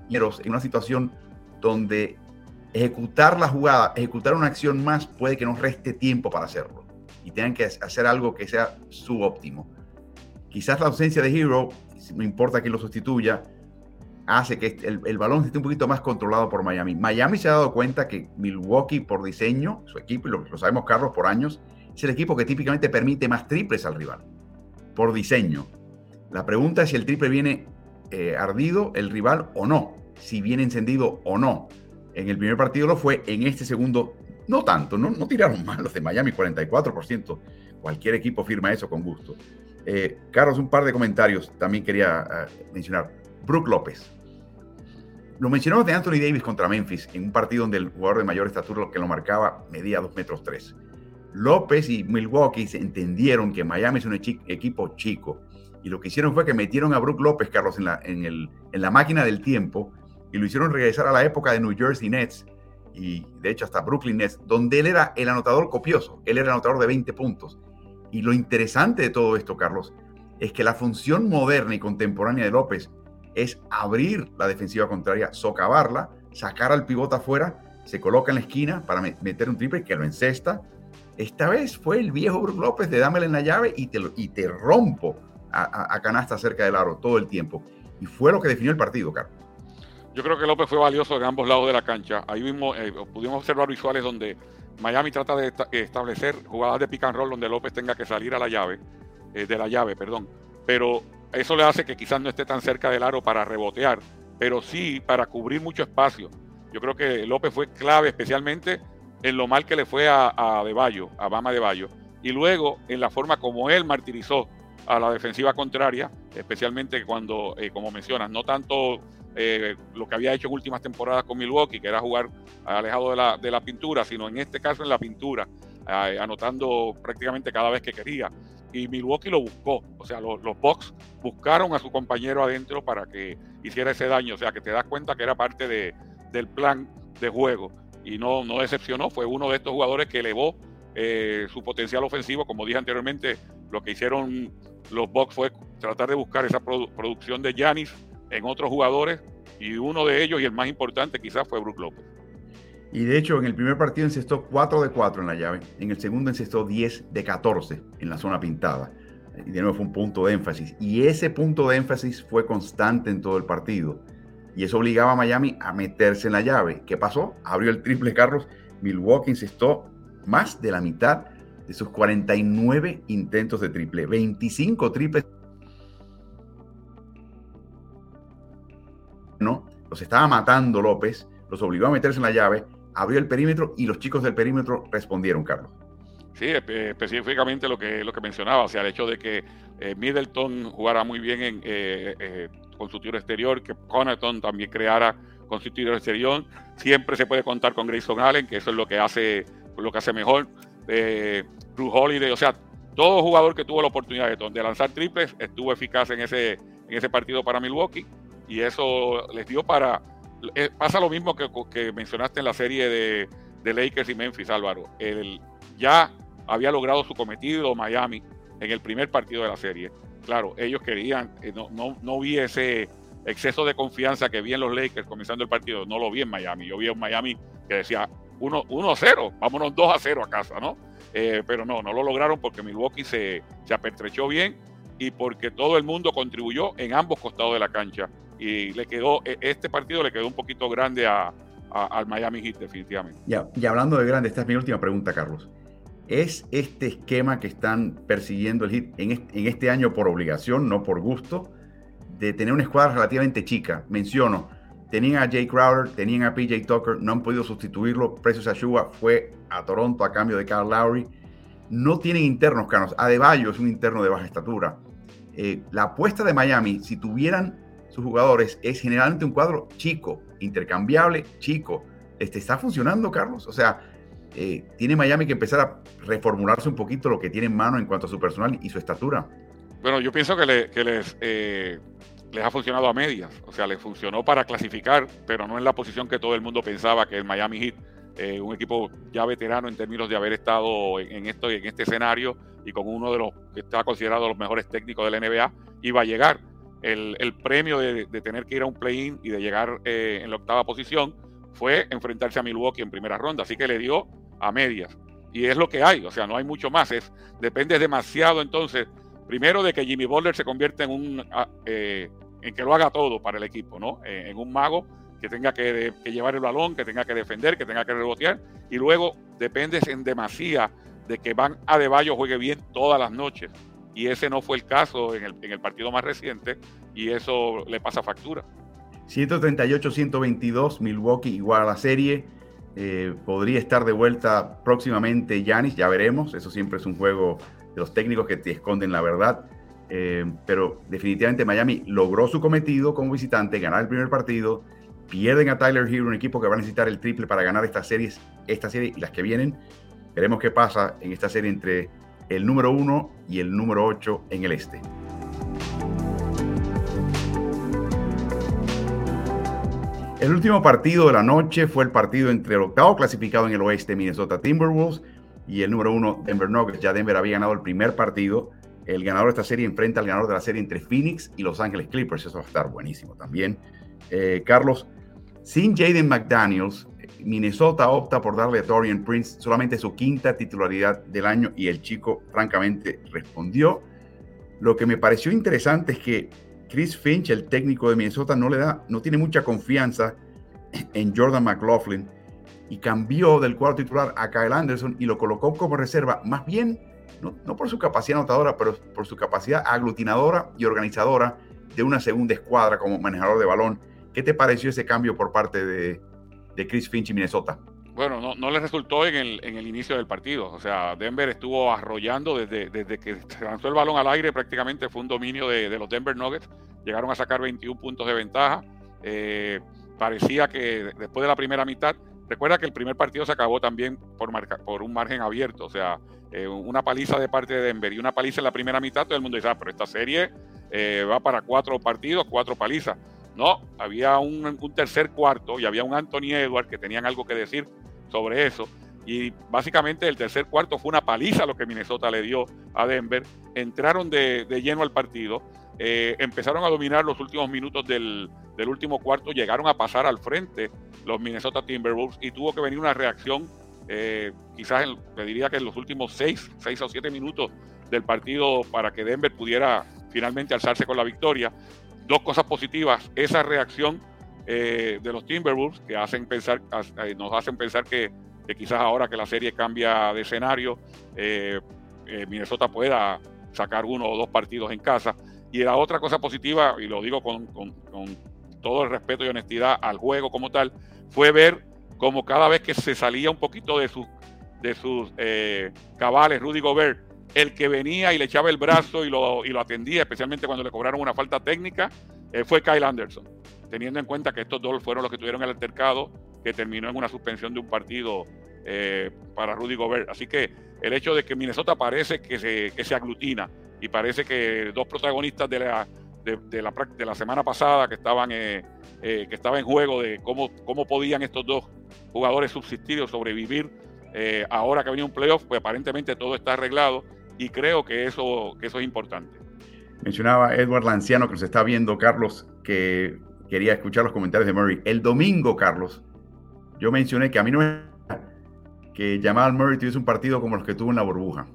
S1: En una situación donde ejecutar la jugada, ejecutar una acción más puede que nos reste tiempo para hacerlo y tengan que hacer algo que sea subóptimo. Quizás la ausencia de Hero, no importa quién lo sustituya, hace que el, balón esté un poquito más controlado por Miami. Miami se ha dado cuenta que Milwaukee, por diseño, su equipo, y lo, sabemos Carlos por años, es el equipo que típicamente permite más triples al rival, por diseño. La pregunta es si el triple viene eh, ardido el rival o no, si viene encendido o no. En el primer partido lo fue, en este segundo no tanto, no, no tiraron mal los de Miami, 44%. Cualquier equipo firma eso con gusto. Eh, Carlos, un par de comentarios también quería eh, mencionar. Brook López. Lo mencionamos de Anthony Davis contra Memphis en un partido donde el jugador de mayor estatura que lo marcaba medía 2 metros 3. López y Milwaukee entendieron que Miami es un equipo chico y lo que hicieron fue que metieron a Brook López, Carlos, en la, en la máquina del tiempo y lo hicieron regresar a la época de New Jersey Nets y de hecho hasta Brooklyn Nets, donde él era el anotador copioso, él era el anotador de 20 puntos. Y lo interesante de todo esto, Carlos, es que la función moderna y contemporánea de López es abrir la defensiva contraria, socavarla, sacar al pivote afuera, se coloca en la esquina para meter un triple que lo encesta. Esta vez fue el viejo Brook López de dámele en la llave y te, y te rompo a, canasta cerca del aro todo el tiempo. Y fue lo que definió el partido, Carlos.
S2: Yo creo que López fue valioso en ambos lados de la cancha. Ahí mismo eh, pudimos observar visuales donde Miami trata de establecer jugadas de pick and roll donde López tenga que salir a la llave, eh, de la llave, perdón. Pero eso le hace que quizás no esté tan cerca del aro para rebotear, pero sí para cubrir mucho espacio. Yo creo que López fue clave, especialmente en lo mal que le fue a, a a Bama De y luego en la forma como él martirizó a la defensiva contraria, especialmente cuando, eh, como mencionas, no tanto eh, lo que había hecho en últimas temporadas con Milwaukee, que era jugar alejado de la, de la pintura, sino en este caso en la pintura, anotando prácticamente cada vez que quería. Y Milwaukee lo buscó, o sea, los, los Bucks buscaron a su compañero adentro para que hiciera ese daño, o sea, que te das cuenta que era parte de, del plan de juego y no, no decepcionó, fue uno de estos jugadores que elevó eh, su potencial ofensivo, como dije anteriormente, lo que hicieron los Bucks fue tratar de buscar esa producción de Yanis en otros jugadores y uno de ellos y el más importante quizás fue Brook López.
S1: Y de hecho, en el primer partido encestó 4 de 4 en la llave, en el segundo encestó 10 de 14 en la zona pintada. Y de nuevo fue un punto de énfasis. Y ese punto de énfasis fue constante en todo el partido. Y eso obligaba a Miami a meterse en la llave. ¿Qué pasó? Abrió el triple Carlos. Milwaukee encestó más de la mitad de sus 49 intentos de triple. 25 triples. Los estaba matando López, los obligó a meterse en la llave, abrió el perímetro y los chicos del perímetro respondieron, Carlos.
S2: Sí, específicamente lo que, lo que mencionaba, o sea, el hecho de que eh, Middleton jugara muy bien en, eh, eh, con su tiro exterior, que Connaughton también creara con su tiro exterior. Siempre se puede contar con Grayson Allen, que eso es lo que hace, lo que hace mejor. Drew Holiday, o sea, todo jugador que tuvo la oportunidad de, lanzar triples estuvo eficaz en ese, en ese partido para Milwaukee y eso les dio para... Eh, pasa lo mismo que, mencionaste en la serie de, de Lakers y Memphis, Álvaro. El, ya había logrado su cometido Miami en el primer partido de la serie claro, ellos querían, eh, no, no, no vi ese exceso de confianza que vi en los Lakers comenzando el partido, no lo vi en Miami. Yo vi en Miami que decía 1-0, vámonos 2-0 a casa, ¿no? Eh, pero no, no lo lograron porque Milwaukee se, se apertrechó bien y porque todo el mundo contribuyó en ambos costados de la cancha. Y le quedó, e, este partido le quedó un poquito grande a, al Miami Heat, definitivamente.
S1: Y hablando de grande, esta es mi última pregunta, Carlos. ¿Es este esquema que están persiguiendo el HIT en este, año por obligación, no por gusto, de tener una escuadra relativamente chica? Menciono, tenían a Jay Crowder, tenían a PJ Tucker, no han podido sustituirlo. Precious Ashua fue a Toronto a cambio de Carl Lowry. No tienen internos, Carlos. Adebayo es un interno de baja estatura. Eh, la apuesta de Miami, si tuvieran sus jugadores, es generalmente un cuadro chico, intercambiable, chico. Este, ¿Está funcionando, Carlos? O sea, eh, tiene Miami que empezar a reformularse un poquito lo que tiene en mano en cuanto a su personal y su estatura.
S2: Bueno, yo pienso que, les, eh, les ha funcionado a medias. O sea, les funcionó para clasificar, pero no en la posición que todo el mundo pensaba que el Miami Heat, eh, un equipo ya veterano en términos de haber estado en, esto, en este escenario y con uno de los que está considerado los mejores técnicos de la NBA, iba a llegar. El, premio de, tener que ir a un play-in y de llegar en la octava posición fue enfrentarse a Milwaukee en primera ronda. Así que le dio a medias. Y es lo que hay, o sea, no hay mucho más. Es, depende demasiado entonces, primero de que Jimmy Butler se convierta en un, ah, eh, en que lo haga todo para el equipo, ¿no? Eh, en un mago que tenga que, llevar el balón, que tenga que defender, que tenga que rebotear. Y luego depende en demasía de que Van Adebayo juegue bien todas las noches. Y ese no fue el caso en el, en el partido más reciente y eso le pasa factura.
S1: 138-122, Milwaukee igual a la serie. Eh, podría estar de vuelta próximamente Yanis, ya veremos. Eso siempre es un juego de los técnicos que te esconden la verdad. Eh, pero definitivamente Miami logró su cometido como visitante, ganar el primer partido. Pierden a Tyler Hero, un equipo que va a necesitar el triple para ganar estas series, esta serie y las que vienen. Veremos qué pasa en esta serie entre el número 1 y el número 8 en el este. El último partido de la noche fue el partido entre el octavo clasificado en el oeste, Minnesota Timberwolves, y el número uno, Denver Nuggets. Ya Denver había ganado el primer partido. El ganador de esta serie enfrenta al ganador de la serie entre Phoenix y Los Ángeles Clippers. Eso va a estar buenísimo también. Eh, Carlos, sin Jaden McDaniels, Minnesota opta por darle a Dorian Prince solamente su quinta titularidad del año y el chico francamente respondió. Lo que me pareció interesante es que Chris Finch, el técnico de Minnesota, no le da, no tiene mucha confianza en Jordan McLaughlin y cambió del cuadro titular a Kyle Anderson y lo colocó como reserva, más bien no, por su capacidad anotadora, pero por su capacidad aglutinadora y organizadora de una segunda escuadra como manejador de balón. ¿Qué te pareció ese cambio por parte de, Chris Finch y Minnesota?
S2: Bueno, no, no le resultó en el, en el inicio del partido. O sea, Denver estuvo arrollando desde, desde que se lanzó el balón al aire, prácticamente fue un dominio de, los Denver Nuggets. Llegaron a sacar 21 puntos de ventaja. Eh, parecía que después de la primera mitad, recuerda que el primer partido se acabó también por, por un margen abierto. O sea, eh, una paliza de parte de Denver y una paliza en la primera mitad, todo el mundo dice, ah, pero esta serie eh, va para cuatro partidos, cuatro palizas. No, había un, tercer cuarto y había un Anthony Edwards que tenían algo que decir sobre eso. Y básicamente el tercer cuarto fue una paliza lo que Minnesota le dio a Denver. Entraron de, lleno al partido, eh, empezaron a dominar los últimos minutos del, último cuarto, llegaron a pasar al frente los Minnesota Timberwolves y tuvo que venir una reacción, eh, quizás le diría que en los últimos seis, seis o siete minutos del partido para que Denver pudiera finalmente alzarse con la victoria. Dos cosas positivas, esa reacción eh, de los Timberwolves que hacen pensar, eh, nos hacen pensar que, quizás ahora que la serie cambia de escenario, eh, Minnesota pueda sacar uno o dos partidos en casa. Y la otra cosa positiva, y lo digo con, todo el respeto y honestidad al juego como tal, fue ver como cada vez que se salía un poquito de sus, de sus cabales, Rudy Gobert, el que venía y le echaba el brazo y lo, y lo atendía, especialmente cuando le cobraron una falta técnica, fue Kyle Anderson teniendo en cuenta que estos dos fueron los que tuvieron el altercado que terminó en una suspensión de un partido eh, para Rudy Gobert. Así que el hecho de que Minnesota parece que se, que se aglutina y parece que dos protagonistas de la, de, la, de la semana pasada que estaban, eh, eh, que en juego de cómo, cómo podían estos dos jugadores subsistir o sobrevivir ahora que venía un playoff, pues aparentemente todo está arreglado y creo que eso, que eso es importante.
S1: Mencionaba Edward Lanciano que nos está viendo, Carlos, que quería escuchar los comentarios de Murray. El domingo, Carlos, yo mencioné que a mí no me que Jamal Murray tuviese un partido como los que tuvo en la burbuja.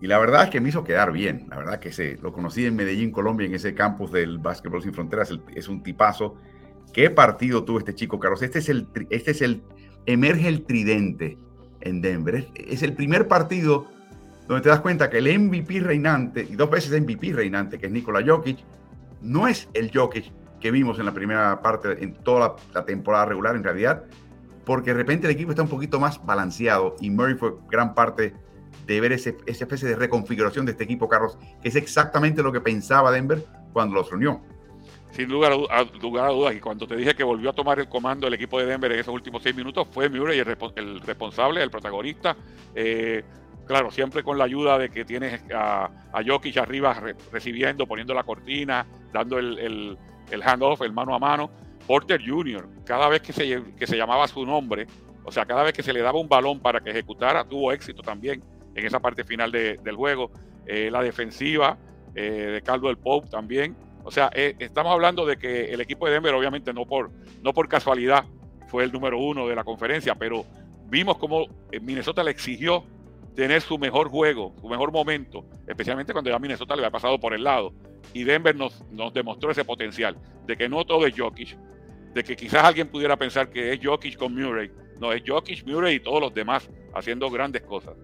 S1: Y la verdad es que me hizo quedar bien. La verdad que se, lo conocí en Medellín, Colombia, en ese campus del Básquetbol Sin Fronteras. es un tipazo. ¿Qué partido tuvo este chico, Carlos? Este es el, este es el, emerge el tridente en Denver. Es, es el primer partido donde te das cuenta que el MVP reinante, y dos veces MVP reinante, que es Nikola Jokic, no es el Jokic que vimos en la primera parte, en toda la, temporada regular en realidad, porque de repente el equipo está un poquito más balanceado y Murray fue gran parte de ver ese, esa especie de reconfiguración de este equipo, Carlos, que es exactamente lo que pensaba Denver cuando los reunió.
S2: Sin lugar a, lugar a dudas, y cuando te dije que volvió a tomar el comando del equipo de Denver en esos últimos seis minutos, fue Murray el, responsable, el protagonista. Eh, claro, siempre con la ayuda de que tienes a, a Jokic arriba recibiendo, poniendo la cortina, dando el el handoff, el mano a mano. Porter Jr., cada vez que se, que se llamaba su nombre, o sea, cada vez que se le daba un balón para que ejecutara, tuvo éxito también en esa parte final del juego. Eh, la defensiva eh, de Caldwell Pope también. O sea, eh, estamos hablando de que el equipo de Denver, obviamente no por, no por casualidad, fue el número uno de la conferencia, pero vimos cómo Minnesota le exigió tener su mejor juego, su mejor momento, especialmente cuando ya Minnesota le había pasado por el lado. Y Denver nos, demostró ese potencial, de que no todo es Jokic, de que quizás alguien pudiera pensar que es Jokic con Murray. No, es Jokic, Murray y todos los demás haciendo grandes cosas.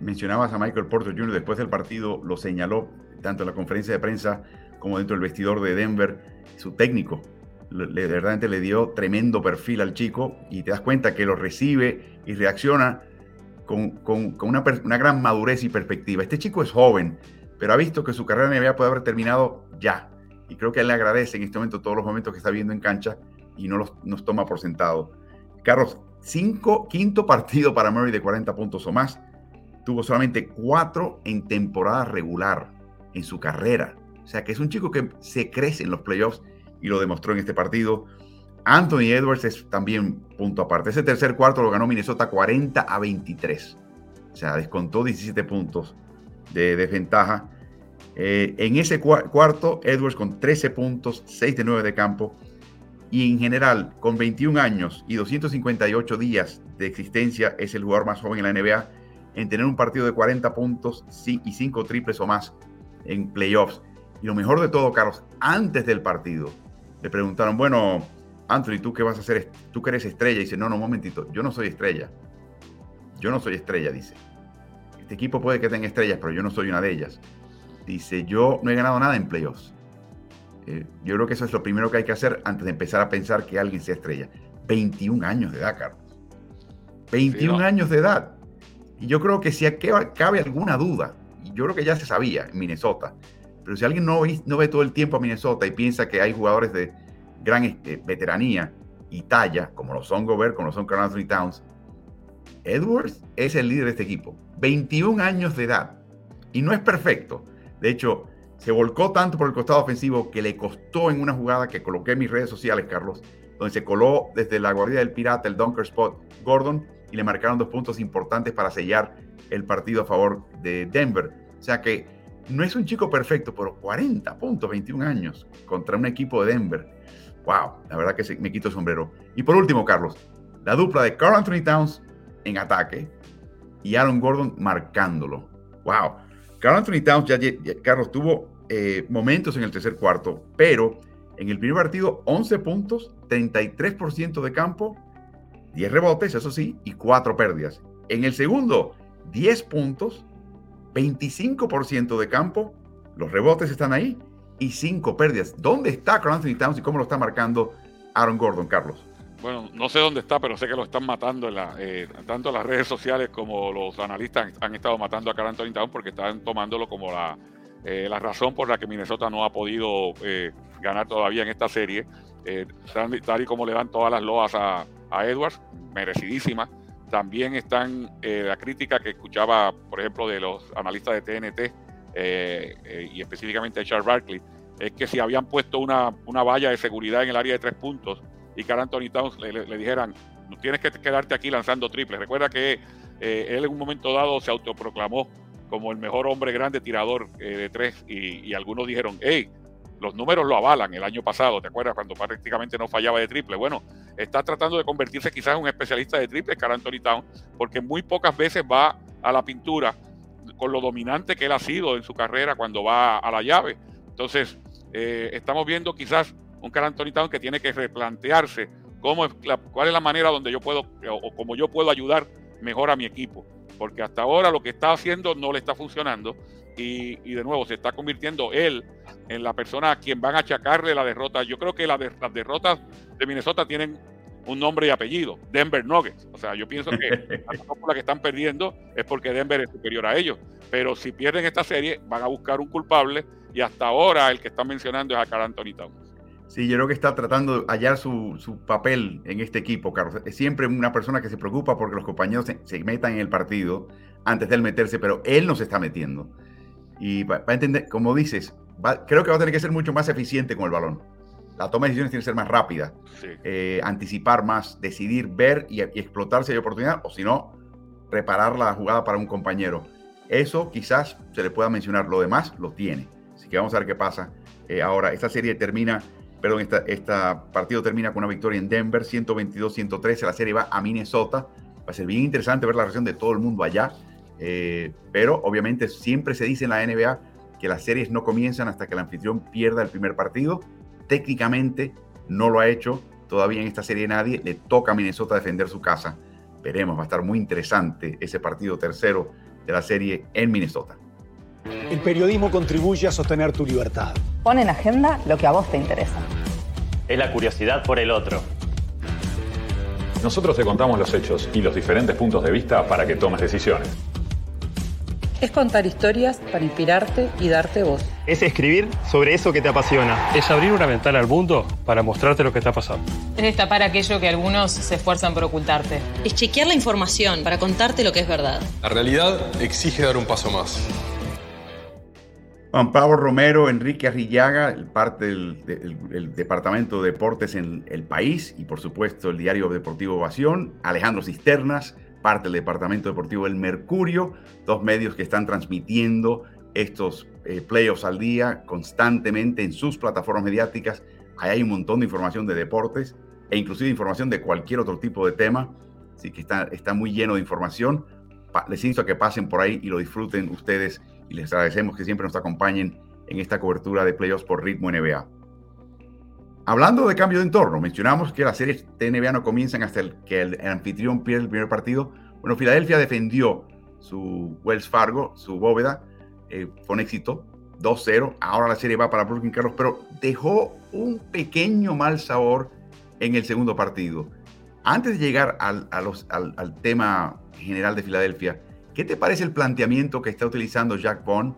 S1: Mencionabas a Michael Porter Jr. después del partido, lo señaló tanto en la conferencia de prensa como dentro del vestidor de Denver, su técnico. Le, verdaderamente le dio tremendo perfil al chico y te das cuenta que lo recibe y reacciona con, una, gran madurez y perspectiva. Este chico es joven, pero ha visto que su carrera en NBA puede haber terminado ya. Y creo que él le agradece en este momento todos los momentos que está viendo en cancha y no los nos toma por sentado. Carlos, cinco, quinto partido para Murray de 40 puntos o más. Tuvo solamente cuatro en temporada regular en su carrera. O sea que es un chico que se crece en los playoffs y lo demostró en este partido. Anthony Edwards es también punto aparte. Ese tercer cuarto lo ganó Minnesota 40 a 23. O sea, descontó 17 puntos de desventaja. Eh, en ese cuarto, Edwards con 13 puntos, 6 de 9 de campo. Y en general, con 21 años y 258 días de existencia, es el jugador más joven en la NBA en tener un partido de 40 puntos y 5 triples o más en playoffs. Y lo mejor de todo, Carlos, antes del partido, le preguntaron, bueno, Anthony, ¿tú qué vas a hacer? ¿Tú que eres estrella? Y dice, no, no, un momentito, yo no soy estrella. Yo no soy estrella, dice. Este equipo puede que tenga estrellas, pero yo no soy una de ellas. Dice, yo no he ganado nada en playoffs. Eh, yo creo que eso es lo primero que hay que hacer antes de empezar a pensar que alguien sea estrella. 21 años de edad, Carlos. 21 años de edad. Y yo creo que si cabe alguna duda, y yo creo que ya se sabía en Minnesota, pero si alguien no ve todo el tiempo a Minnesota y piensa que hay jugadores de gran este, veteranía y talla, como lo son Gobert, como lo son Carl Anthony Towns, Edwards es el líder de este equipo. 21 años de edad. Y no es perfecto. De hecho, se volcó tanto por el costado ofensivo que le costó en una jugada que coloqué en mis redes sociales, Carlos, donde se coló desde la guardia del Pirata el dunker spot Gordon y le marcaron dos puntos importantes para sellar el partido a favor de Denver. O sea que no es un chico perfecto, pero 40 puntos, 21 años contra un equipo de Denver. Wow, la verdad que me quito el sombrero. Y por último, Carlos, la dupla de Carl Anthony Towns en ataque y Aaron Gordon marcándolo. Wow. Carl Anthony Towns, ya, Carlos, tuvo eh, momentos en el tercer cuarto, pero en el primer partido 11 puntos, 33% de campo, 10 rebotes, eso sí, y 4 pérdidas. En el segundo, 10 puntos, 25% de campo, los rebotes están ahí y 5 pérdidas. ¿Dónde está Carl Anthony Towns y cómo lo está marcando Aaron Gordon, Carlos?
S2: Bueno, no sé dónde está, pero sé que lo están matando en la, eh, tanto las redes sociales como los analistas han, estado matando a Carl Anthony Towns porque están tomándolo como la, eh, la razón por la que Minnesota no ha podido eh, ganar todavía en esta serie. tal, y como le dan todas las loas a, a Edwards, merecidísima. También están la crítica que escuchaba, por ejemplo, de los analistas de TNT y específicamente de Charles Barkley, es que si habían puesto una, una valla de seguridad en el área de tres puntos, y Carl Anthony Towns le, dijeran, no tienes que quedarte aquí lanzando triples. Recuerda que eh, él en un momento dado se autoproclamó como el mejor hombre grande tirador eh, de tres y, algunos dijeron, hey, los números lo avalan el año pasado, ¿te acuerdas? Cuando prácticamente no fallaba de triple. Bueno, está tratando de convertirse quizás en un especialista de triple, Carl Anthony Towns, porque muy pocas veces va a la pintura con lo dominante que él ha sido en su carrera cuando va a la llave. Entonces, eh, estamos viendo quizás un Carl Anthony Towns que tiene que replantearse cómo cuál es la manera donde yo puedo o cómo yo puedo ayudar mejor a mi equipo. Porque hasta ahora lo que está haciendo no le está funcionando y, de nuevo se está convirtiendo él en la persona a quien van a achacarle la derrota. Yo creo que las derrotas de Minnesota tienen un nombre y apellido, Denver Nuggets. O sea, yo pienso que la que están perdiendo es porque Denver es superior a ellos. Pero si pierden esta serie, van a buscar un culpable y hasta ahora el que están mencionando es a Carl Anthony Towns.
S1: Sí, yo creo que está tratando de hallar su, papel en este equipo, Carlos. Es siempre una persona que se preocupa porque los compañeros se, metan en el partido antes de él meterse, pero él no se está metiendo. Y va, a entender, como dices, creo que va a tener que ser mucho más eficiente con el balón. La toma de decisiones tiene que ser más rápida, eh, anticipar más, decidir, ver y, explotar si hay oportunidad, o si no, reparar la jugada para un compañero. Eso quizás se le pueda mencionar, lo demás lo tiene. Así que vamos a ver qué pasa. Eh, ahora, esta serie termina perdón, este partido termina con una victoria en Denver, 122-113. La serie va a Minnesota. Va a ser bien interesante ver la reacción de todo el mundo allá. Eh, pero obviamente siempre se dice en la NBA que las series no comienzan hasta que el anfitrión pierda el primer partido. Técnicamente no lo ha hecho todavía en esta serie nadie. Le toca a Minnesota defender su casa. Veremos, va a estar muy interesante ese partido tercero de la serie en Minnesota.
S3: El periodismo contribuye a sostener tu libertad.
S4: Pon en agenda lo que a vos te interesa.
S5: Es la curiosidad por el otro.
S6: Nosotros te contamos los hechos y los diferentes puntos de vista para que tomes decisiones.
S4: Es contar historias para inspirarte y darte voz.
S5: Es escribir sobre eso que te apasiona.
S7: Es abrir una ventana al mundo para mostrarte lo que está pasando.
S8: Es destapar aquello que algunos se esfuerzan por ocultarte.
S9: Es chequear la información para contarte lo que es verdad.
S10: La realidad exige dar un paso más.
S1: Juan Pablo Romero, Enrique Arrillaga, parte del, Departamento de Deportes en El País y por supuesto el diario deportivo Ovación, Alejandro Cisternas, parte del Departamento Deportivo El Mercurio, dos medios que están transmitiendo estos eh, playoffs al día constantemente en sus plataformas mediáticas. Ahí hay un montón de información de deportes e inclusive información de cualquier otro tipo de tema, así que está, está muy lleno de información. les insto a que pasen por ahí y lo disfruten ustedes y les agradecemos que siempre nos acompañen en esta cobertura de playoffs por Ritmo NBA. Hablando de cambio de entorno, mencionamos que las series de NBA no comienzan hasta que el, anfitrión pierde el primer partido. Bueno, Filadelfia defendió su Wells Fargo, su bóveda, eh, con éxito, 2-0. Ahora la serie va para Brooklyn Carlos, pero dejó un pequeño mal sabor en el segundo partido. Antes de llegar al, al, tema general de Filadelfia, ¿qué te parece el planteamiento que está utilizando Jack Bond,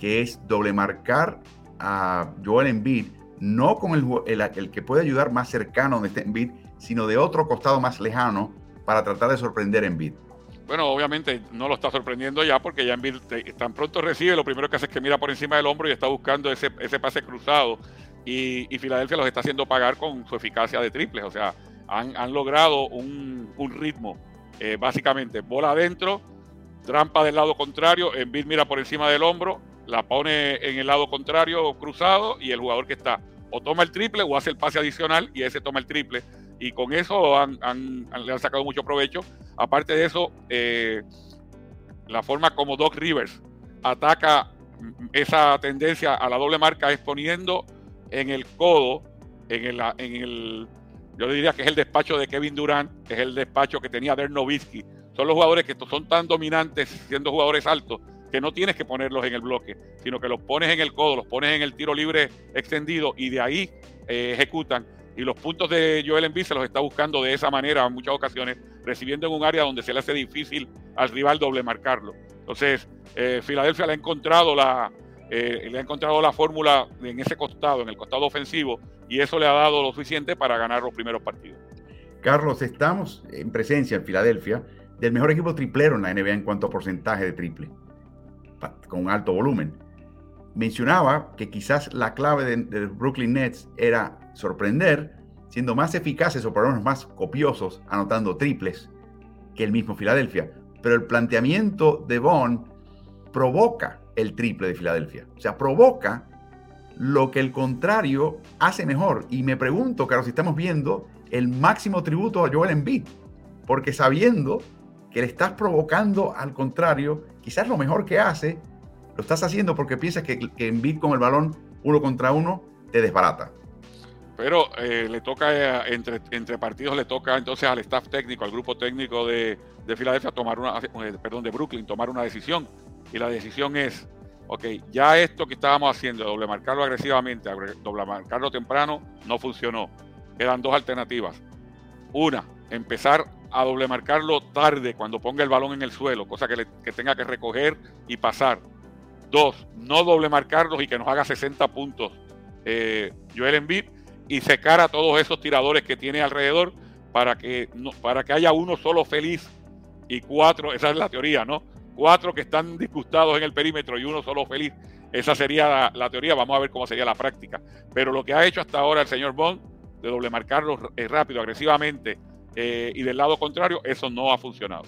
S1: que es doble marcar a Joel Embiid, no con el, que puede ayudar más cercano donde está Embiid, sino de otro costado más lejano para tratar de sorprender a Embiid?
S2: Bueno, obviamente no lo está sorprendiendo ya porque ya Embiid tan pronto recibe, lo primero que hace es que mira por encima del hombro y está buscando ese, ese pase cruzado y, Filadelfia los está haciendo pagar con su eficacia de triples. O sea, han, logrado un, ritmo, eh, básicamente, bola adentro, trampa del lado contrario, Embiid mira por encima del hombro, la pone en el lado contrario cruzado y el jugador que está o toma el triple o hace el pase adicional y ese toma el triple. Y con eso han, le han sacado mucho provecho. Aparte de eso, eh, la forma como Doc Rivers ataca esa tendencia a la doble marca exponiendo en el codo, en el, en el, yo diría que es el despacho de Kevin Durant, es el despacho que tenía Dirk Nowitzki. Son los jugadores que son tan dominantes siendo jugadores altos que no tienes que ponerlos en el bloque, sino que los pones en el codo, los pones en el tiro libre extendido y de ahí eh, ejecutan. Y los puntos de Joel Embiid se los está buscando de esa manera en muchas ocasiones, recibiendo en un área donde se le hace difícil al rival doble marcarlo. Entonces, eh, Filadelfia le ha encontrado la, eh, le ha encontrado la fórmula en ese costado, en el costado ofensivo, y eso le ha dado lo suficiente para ganar los primeros partidos.
S1: Carlos, estamos en presencia en Filadelfia del mejor equipo triplero en la NBA en cuanto a porcentaje de triple, con alto volumen. Mencionaba que quizás la clave de, Brooklyn Nets era sorprender, siendo más eficaces o por lo menos más copiosos, anotando triples que el mismo Filadelfia. Pero el planteamiento de Bond provoca el triple de Filadelfia. O sea, provoca lo que el contrario hace mejor. Y me pregunto, Carlos, si estamos viendo el máximo tributo a Joel Embiid, porque sabiendo que le estás provocando al contrario, quizás lo mejor que hace, lo estás haciendo porque piensas que, que Embiid con el balón uno contra uno te desbarata.
S2: Pero eh, le toca, eh, entre, entre partidos, le toca entonces al staff técnico, al grupo técnico de, de Filadelfia tomar una, eh, perdón, de Brooklyn, tomar una decisión y la decisión es, ok, ya esto que estábamos haciendo, doble marcarlo agresivamente, doble marcarlo temprano, no funcionó. Quedan dos alternativas. Una, empezar a doble marcarlo tarde cuando ponga el balón en el suelo, cosa que, tenga que recoger y pasar. Dos, no doble marcarlos y que nos haga 60 puntos eh, Joel Embiid y secar a todos esos tiradores que tiene alrededor para que, no, para que haya uno solo feliz y cuatro, esa es la teoría, ¿no? cuatro que están disgustados en el perímetro y uno solo feliz. Esa sería la, teoría, vamos a ver cómo sería la práctica. Pero lo que ha hecho hasta ahora el señor Bond, de doble marcarlo eh, rápido, agresivamente, eh, y del lado contrario, eso no ha funcionado.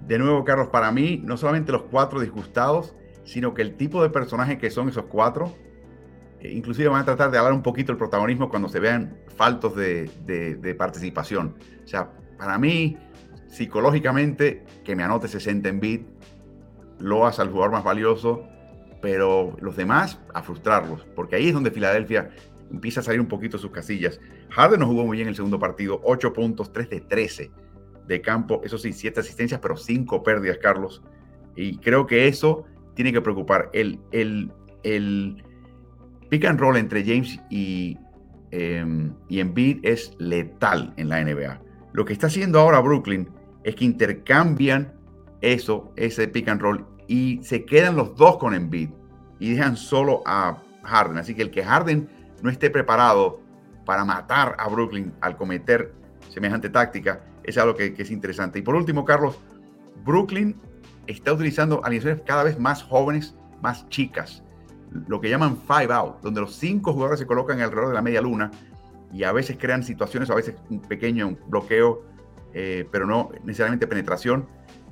S1: De nuevo, Carlos, para mí, no solamente los cuatro disgustados, sino que el tipo de personaje que son esos cuatro, eh, inclusive van a tratar de hablar un poquito el protagonismo cuando se vean faltos de, de participación. O sea, para mí, psicológicamente, que me anote 60 en bit, loas al jugador más valioso, pero los demás a frustrarlos, porque ahí es donde Filadelfia empieza a salir un poquito de sus casillas. Harden no jugó muy bien el segundo partido, 8 puntos, 3 de 13 de campo, eso sí, 7 asistencias, pero 5 pérdidas, Carlos. Y creo que eso tiene que preocupar. El, el, el pick and roll entre James y, eh, y Embiid es letal en la NBA. Lo que está haciendo ahora Brooklyn es que intercambian eso, ese pick and roll, y se quedan los dos con Embiid y dejan solo a Harden. Así que el que Harden no esté preparado para matar a Brooklyn al cometer semejante táctica es algo que, es interesante. Y por último, Carlos, Brooklyn está utilizando alineaciones cada vez más jóvenes, más chicas, lo que llaman five out, donde los cinco jugadores se colocan alrededor de la media luna y a veces crean situaciones, a veces un pequeño bloqueo, eh, pero no necesariamente penetración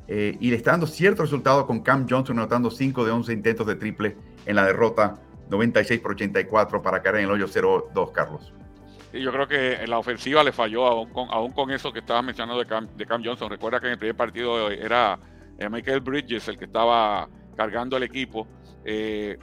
S1: eh, y le está dando cierto resultado con Cam Johnson anotando 5 de 11 intentos de triple en la derrota 96 por 84 para caer en el hoyo 0-2, Carlos.
S2: Y yo creo que la ofensiva le falló aún con, aún con eso que estabas mencionando de Cam, de Cam Johnson. Recuerda que en el primer partido era eh, Michael Bridges el que estaba cargando el equipo. Eh,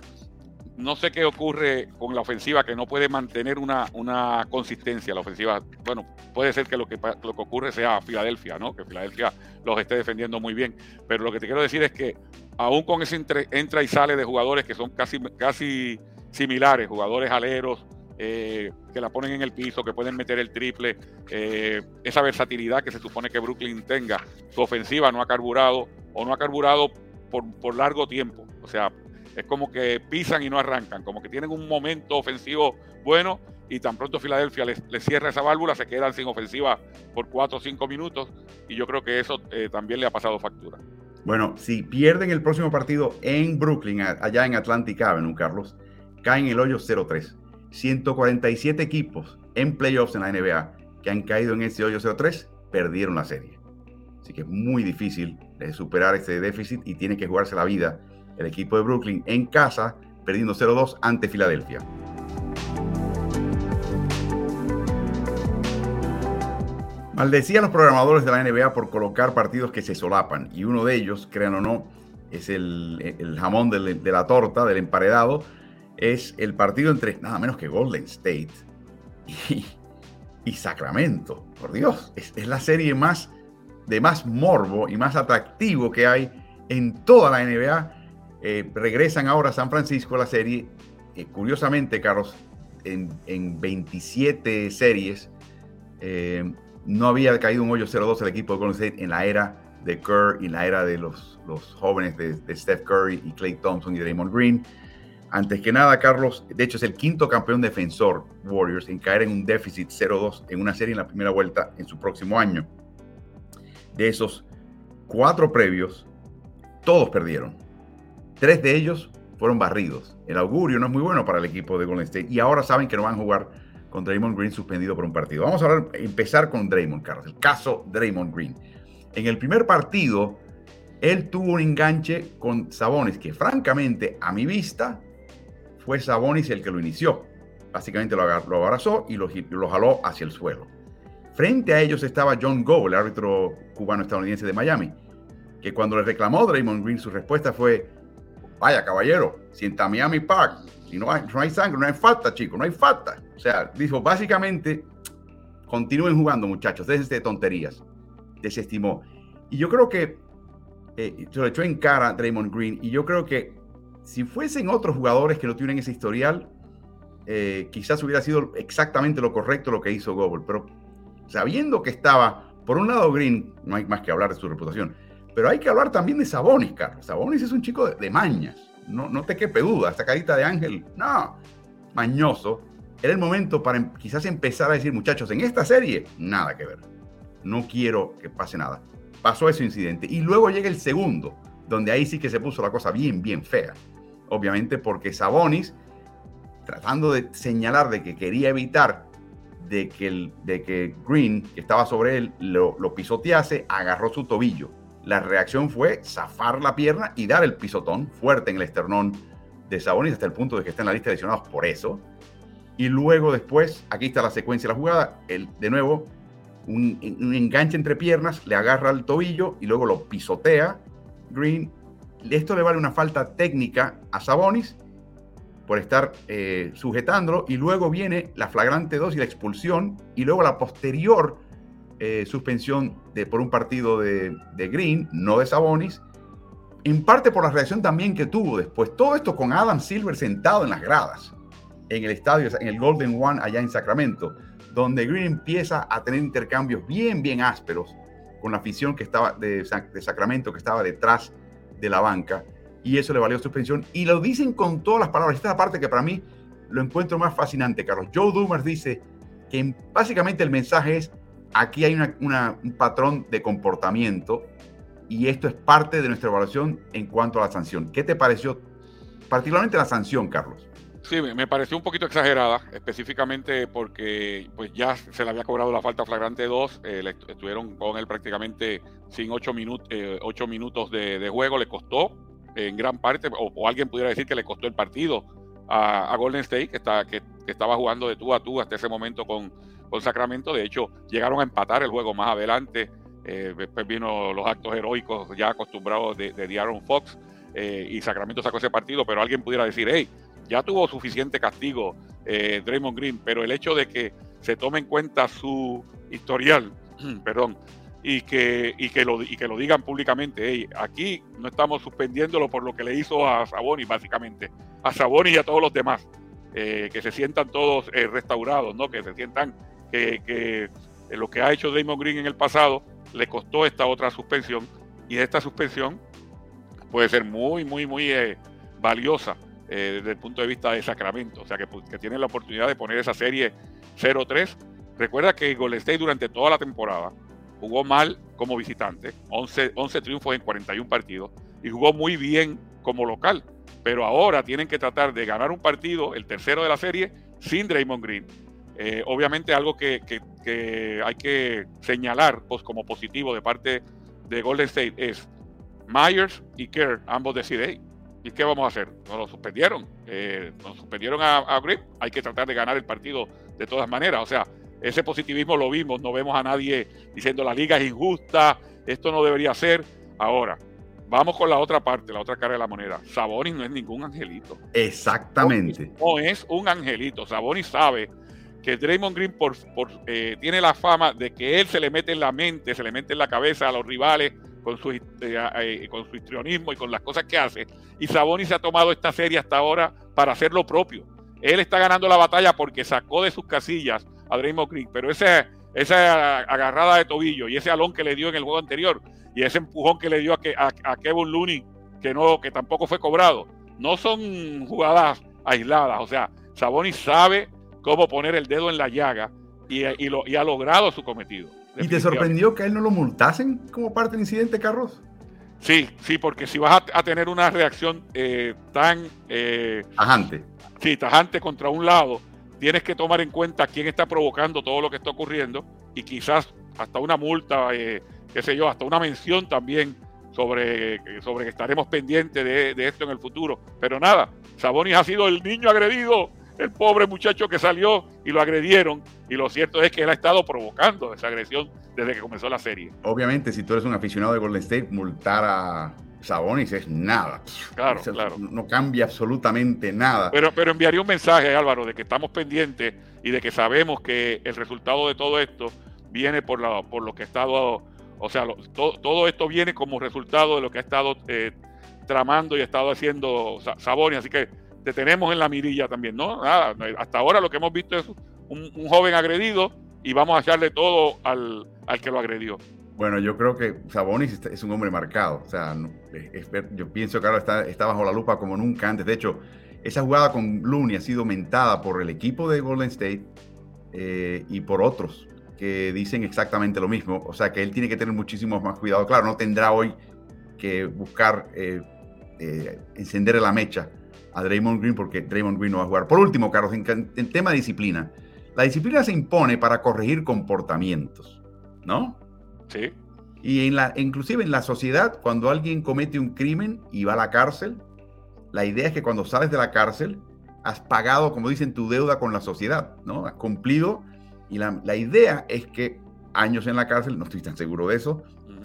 S2: no sé qué ocurre con la ofensiva que no puede mantener una, una consistencia. La ofensiva, bueno, puede ser que lo, que lo que ocurre sea Filadelfia, ¿no? Que Filadelfia los esté defendiendo muy bien. Pero lo que te quiero decir es que aún con ese entra y sale de jugadores que son casi, casi similares, jugadores aleros, eh, que la ponen en el piso, que pueden meter el triple, eh, esa versatilidad que se supone que Brooklyn tenga. Su ofensiva no ha carburado o no ha carburado por, por largo tiempo. O sea, es como que pisan y no arrancan, como que tienen un momento ofensivo bueno y tan pronto Filadelfia les, cierra esa válvula, se quedan sin ofensiva por cuatro o cinco minutos y yo creo que eso eh, también le ha pasado factura.
S1: Bueno, si pierden el próximo partido en Brooklyn, allá en Atlantic Avenue, Carlos, caen el hoyo 0-3. 147 equipos en playoffs en la NBA que han caído en ese hoyo 0-3 perdieron la serie. Así que es muy difícil superar ese déficit y tiene que jugarse la vida el equipo de Brooklyn en casa, perdiendo 0-2 ante Filadelfia. Maldecían los programadores de la NBA por colocar partidos que se solapan y uno de ellos, crean o no, es el, jamón de, la torta, del emparedado, es el partido entre nada menos que Golden State y, Sacramento. Por Dios, es, la serie más de más morbo y más atractivo que hay en toda la NBA eh, regresan ahora a San Francisco a la serie. Eh, curiosamente, Carlos, en, 27 series eh, no había caído un hoyo 0-2 el equipo de Golden State en la era de Kerr y en la era de los, los jóvenes de, Steph Curry y Clay Thompson y Draymond Green. Antes que nada, Carlos, de hecho es el quinto campeón defensor Warriors en caer en un déficit 0-2 en una serie en la primera vuelta en su próximo año. De esos cuatro previos, todos perdieron. Tres de ellos fueron barridos. El augurio no es muy bueno para el equipo de Golden State y ahora saben que no van a jugar con Draymond Green suspendido por un partido. Vamos a empezar con Draymond, Carlos. El caso Draymond Green. En el primer partido, él tuvo un enganche con Sabonis, que francamente, a mi vista, fue Sabonis el que lo inició. Básicamente lo, abrazó y lo, jaló hacia el suelo. Frente a ellos estaba John Go, el árbitro cubano-estadounidense de Miami, que cuando le reclamó Draymond Green, su respuesta fue, Vaya, caballero, si en Miami Park, si no hay, no sangre, no hay falta, chicos, no hay falta. O sea, dijo, básicamente, continúen jugando, muchachos, déjense de tonterías. Desestimó. Y yo creo que eh, se lo echó en cara Draymond Green. Y yo creo que si fuesen otros jugadores que no tienen ese historial, eh, quizás hubiera sido exactamente lo correcto lo que hizo Gobble. Pero sabiendo que estaba, por un lado, Green, no hay más que hablar de su reputación, pero hay que hablar también de Sabonis, Carlos. Sabonis es un chico de, mañas. No, no te quepe duda. Esta carita de ángel, no, mañoso. Era el momento para em, quizás empezar a decir, muchachos, en esta serie, nada que ver. No quiero que pase nada. Pasó ese incidente. Y luego llega el segundo, donde ahí sí que se puso la cosa bien, bien fea. Obviamente porque Sabonis, tratando de señalar de que quería evitar de que, de que Green, que estaba sobre él, lo, lo pisotease, agarró su tobillo la reacción fue zafar la pierna y dar el pisotón fuerte en el esternón de Sabonis hasta el punto de que está en la lista de lesionados por eso. Y luego después, aquí está la secuencia de la jugada, el, de nuevo, un, enganche entre piernas, le agarra el tobillo y luego lo pisotea. Green, esto le vale una falta técnica a Sabonis por estar eh, sujetándolo y luego viene la flagrante 2 y la expulsión y luego la posterior eh, suspensión de, por un partido de, Green, no de Sabonis, en parte por la reacción también que tuvo después. Todo esto con Adam Silver sentado en las gradas, en el estadio, en el Golden One allá en Sacramento, donde Green empieza a tener intercambios bien, bien ásperos con la afición que estaba de, Sacramento, que estaba detrás de la banca, y eso le valió suspensión. Y lo dicen con todas las palabras. Esta es la parte que para mí lo encuentro más fascinante, Carlos. Joe Dumas dice que básicamente el mensaje es aquí hay un patrón de comportamiento y esto es parte de nuestra evaluación en cuanto a la sanción. ¿Qué te pareció particularmente la sanción, Carlos?
S2: Sí, me pareció un poquito exagerada, específicamente porque pues ya se le había cobrado la falta flagrante 2, eh, estuvieron con él prácticamente sin 8, eh, minutos de, juego, le costó en gran parte, o, alguien pudiera decir que le costó el partido a, Golden State, que, está, que estaba jugando de tú a tú hasta ese momento con, con Sacramento. De hecho, llegaron a empatar el juego más adelante. Eh, después vino los actos heroicos ya acostumbrados de, de Aaron Fox eh, y Sacramento sacó ese partido, pero alguien pudiera decir, hey, ya tuvo suficiente castigo eh, Draymond Green, pero el hecho de que se tome en cuenta su historial, perdón, y que, y, que lo, y que lo digan públicamente, aquí no estamos suspendiéndolo por lo que le hizo a Sabonis, básicamente, a Sabonis y a todos los demás. que se sientan todos restaurados, ¿no? Que se sientan que, que lo que ha hecho Draymond Green en el pasado le costó esta otra suspensión y esta suspensión puede ser muy, muy, muy valiosa desde el punto de vista de Sacramento, o sea que, que tienen la oportunidad de poner esa serie 0-3. Recuerda que Golden State durante toda la temporada jugó mal como visitante, 11, 11 triunfos en 41 partidos, y jugó muy bien como local. Pero ahora tienen que tratar de ganar un partido, el tercero de la serie, sin Draymond Green. Eh, obviamente algo que, hay que señalar pues, como positivo de parte de Golden State es Myers y Kerr, ambos deciden, ¿y qué vamos a hacer? Nos lo suspendieron, eh, nos suspendieron a, a Green, hay que tratar de ganar el partido de todas maneras. O sea, ese positivismo lo vimos, no vemos a nadie diciendo la liga es injusta, esto no debería ser. Ahora, vamos con la otra parte, la otra cara de la moneda. Sabonis no es ningún angelito.
S1: Exactamente.
S2: No es un angelito. Sabonis sabe que Draymond Green por, eh, tiene la fama de que él se le mete en la mente, se le mete en la cabeza a los rivales con su, eh, eh, con su histrionismo y con las cosas que hace. Y Sabonis se ha tomado esta serie hasta ahora para hacer lo propio. Él está ganando la batalla porque sacó de sus casillas a Draymond Green, pero esa agarrada de tobillo y ese alón que le dio en el juego anterior y ese empujón que le dio a, Kevin Looney, que, no, que tampoco fue cobrado, no son jugadas aisladas. O sea, Sabonis sabe cómo poner el dedo en la llaga y, lo, y ha logrado su cometido.
S1: ¿Y te sorprendió que a él no lo multasen como parte del incidente, Carlos?
S2: Sí, sí, porque si vas a, tener una reacción eh, tan...
S1: Eh, tajante.
S2: Sí, tajante contra un lado, tienes que tomar en cuenta quién está provocando todo lo que está ocurriendo y quizás hasta una multa, eh, qué sé yo, hasta una mención también sobre, sobre que estaremos pendientes de, de esto en el futuro. Pero nada, Sabonis ha sido el niño agredido el pobre muchacho que salió y lo agredieron. Y lo cierto es que él ha estado provocando esa agresión desde que comenzó la serie.
S1: Obviamente, si tú eres un aficionado de Golden State, multar a Sabonis es nada.
S2: Claro, claro.
S1: No cambia absolutamente nada.
S2: Pero, pero enviaría un mensaje, Álvaro, de que estamos pendientes y de que sabemos que el resultado de todo esto viene por, la, por lo que ha estado, o sea, todo esto viene como resultado de lo que ha estado eh, tramando y ha estado haciendo Sabonis. Así que te tenemos en la mirilla también, ¿no? Nada, hasta ahora lo que hemos visto es un, joven agredido y vamos a echarle todo al, que lo agredió.
S1: Bueno, yo creo que Sabonis es un hombre marcado. O sea, yo pienso que ahora está, está, bajo la lupa como nunca antes. De hecho, esa jugada con Looney ha sido aumentada por el equipo de Golden State eh, y por otros que dicen exactamente lo mismo. O sea, que él tiene que tener muchísimo más cuidado. Claro, no tendrá hoy que buscar eh, eh, encender la mecha a Draymond Green porque Draymond Green no va a jugar. Por último, Carlos, en, tema de disciplina, la disciplina se impone para corregir comportamientos, ¿no?
S2: Sí.
S1: Y en la, inclusive en la sociedad, cuando alguien comete un crimen y va a la cárcel, la idea es que cuando sales de la cárcel, has pagado, como dicen, tu deuda con la sociedad, ¿no? Has cumplido. Y la, la idea es que años en la cárcel, no estoy tan seguro de eso,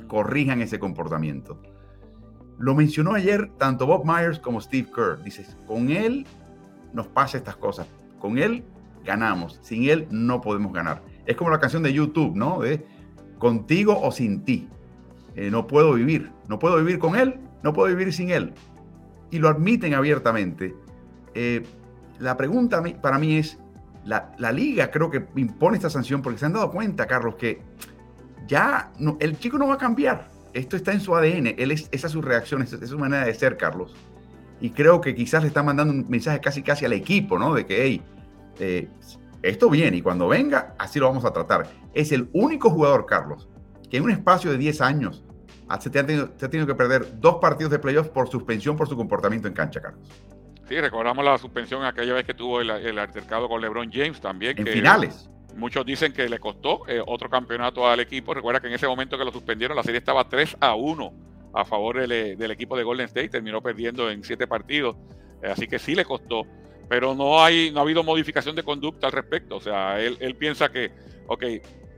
S1: corrijan ese comportamiento. Lo mencionó ayer tanto Bob Myers como Steve Kerr. Dices, con él nos pasa estas cosas. Con él ganamos. Sin él no podemos ganar. Es como la canción de YouTube, ¿no? De contigo o sin ti. Eh, no puedo vivir. No puedo vivir con él, no puedo vivir sin él. Y lo admiten abiertamente. Eh, la pregunta para mí es, la, liga creo que impone esta sanción porque se han dado cuenta, Carlos, que ya el chico no va a cambiar esto está en su ADN, él es, esa es su reacción, esa es su manera de ser, Carlos. Y creo que quizás le está mandando un mensaje casi casi al equipo, ¿no? De que, hey, eh, esto viene y cuando venga, así lo vamos a tratar. Es el único jugador, Carlos, que en un espacio de 10 años se, ha tenido, que perder dos partidos de playoffs por suspensión por su comportamiento en cancha, Carlos.
S2: Sí, recordamos la suspensión aquella vez que tuvo el, altercado con LeBron James también.
S1: En finales.
S2: Muchos dicen que le costó eh, otro campeonato al equipo. Recuerda que en ese momento que lo suspendieron, la serie estaba 3 a 1 a favor del, del equipo de Golden State. Terminó perdiendo en 7 partidos. Eh, así que sí le costó. Pero no, hay, no ha habido modificación de conducta al respecto. O sea, él, piensa que, ok,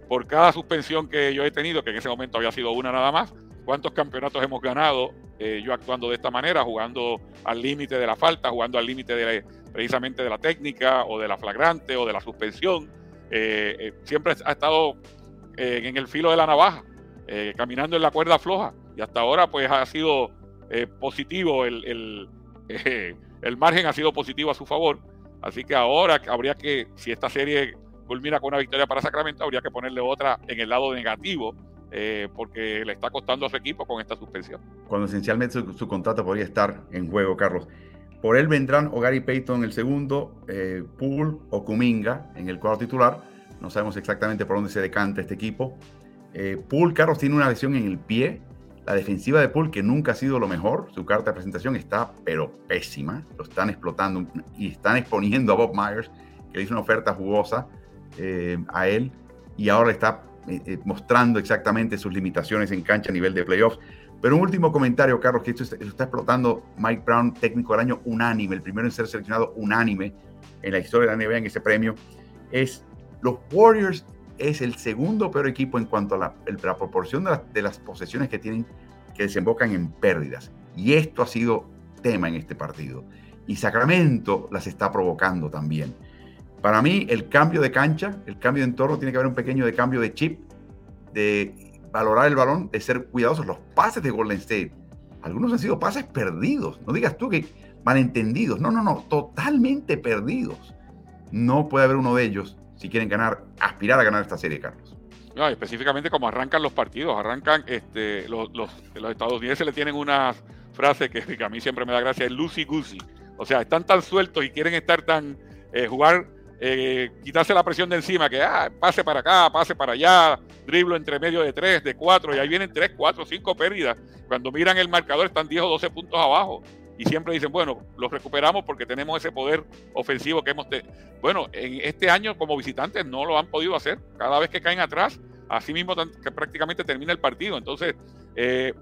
S2: por cada suspensión que yo he tenido, que en ese momento había sido una nada más, ¿cuántos campeonatos hemos ganado eh, yo actuando de esta manera, jugando al límite de la falta, jugando al límite precisamente de la técnica o de la flagrante o de la suspensión? Eh, eh, siempre ha estado eh, en el filo de la navaja, caminando en la cuerda floja. Y hasta ahora pues ha sido positivo, el, el, el, margen ha sido positivo a su favor. Así que ahora habría que, si esta serie culmina con una victoria para Sacramento, habría que ponerle otra en el lado negativo, porque le está costando a su equipo con esta suspensión.
S1: Cuando esencialmente su, contrato podría estar en juego, Carlos. Por él vendrán o Gary Payton en el segundo, eh, Poole o Kuminga en el cuadro titular. No sabemos exactamente por dónde se decanta este equipo. Eh, Poole, Carlos, tiene una lesión en el pie. La defensiva de Poole, que nunca ha sido lo mejor, su carta de presentación está pero pésima. Lo están explotando y están exponiendo a Bob Myers, que le hizo una oferta jugosa eh, a él y ahora está eh, eh, mostrando exactamente sus limitaciones en cancha a nivel de playoffs. Pero un último comentario, Carlos, que esto está, esto está explotando Mike Brown, técnico del año unánime, el primero en ser seleccionado unánime en la historia de la NBA en ese premio, es los Warriors es el segundo peor equipo en cuanto a la, la proporción de, de, las posesiones que tienen que desembocan en pérdidas. Y esto ha sido tema en este partido. Y Sacramento las está provocando también. Para mí, el cambio de cancha, el cambio de entorno, tiene que haber un pequeño de cambio de chip, de valorar el balón, de ser cuidadosos. Los pases de Golden State, algunos han sido pases perdidos. No digas tú que malentendidos. No, no, no, totalmente perdidos. No puede haber uno de ellos si quieren ganar, aspirar a ganar esta serie, Carlos.
S2: No, específicamente como arrancan los partidos, arrancan, este, los, los, los estadounidenses le tienen una frase que, a mí siempre me da gracia, es Lucy Goosey. O sea, están tan sueltos y quieren estar tan, eh, jugar eh, quitarse la presión de encima, que ah, pase para acá, pase para allá, driblo entre medio de tres, de cuatro, y ahí vienen tres, cuatro, cinco pérdidas. Cuando miran el marcador están 10 o 12 puntos abajo. Y siempre dicen, bueno, los recuperamos porque tenemos ese poder ofensivo que hemos tenido. Bueno, en este año como visitantes no lo han podido hacer. Cada vez que caen atrás, así mismo que prácticamente termina el partido. Entonces, eh,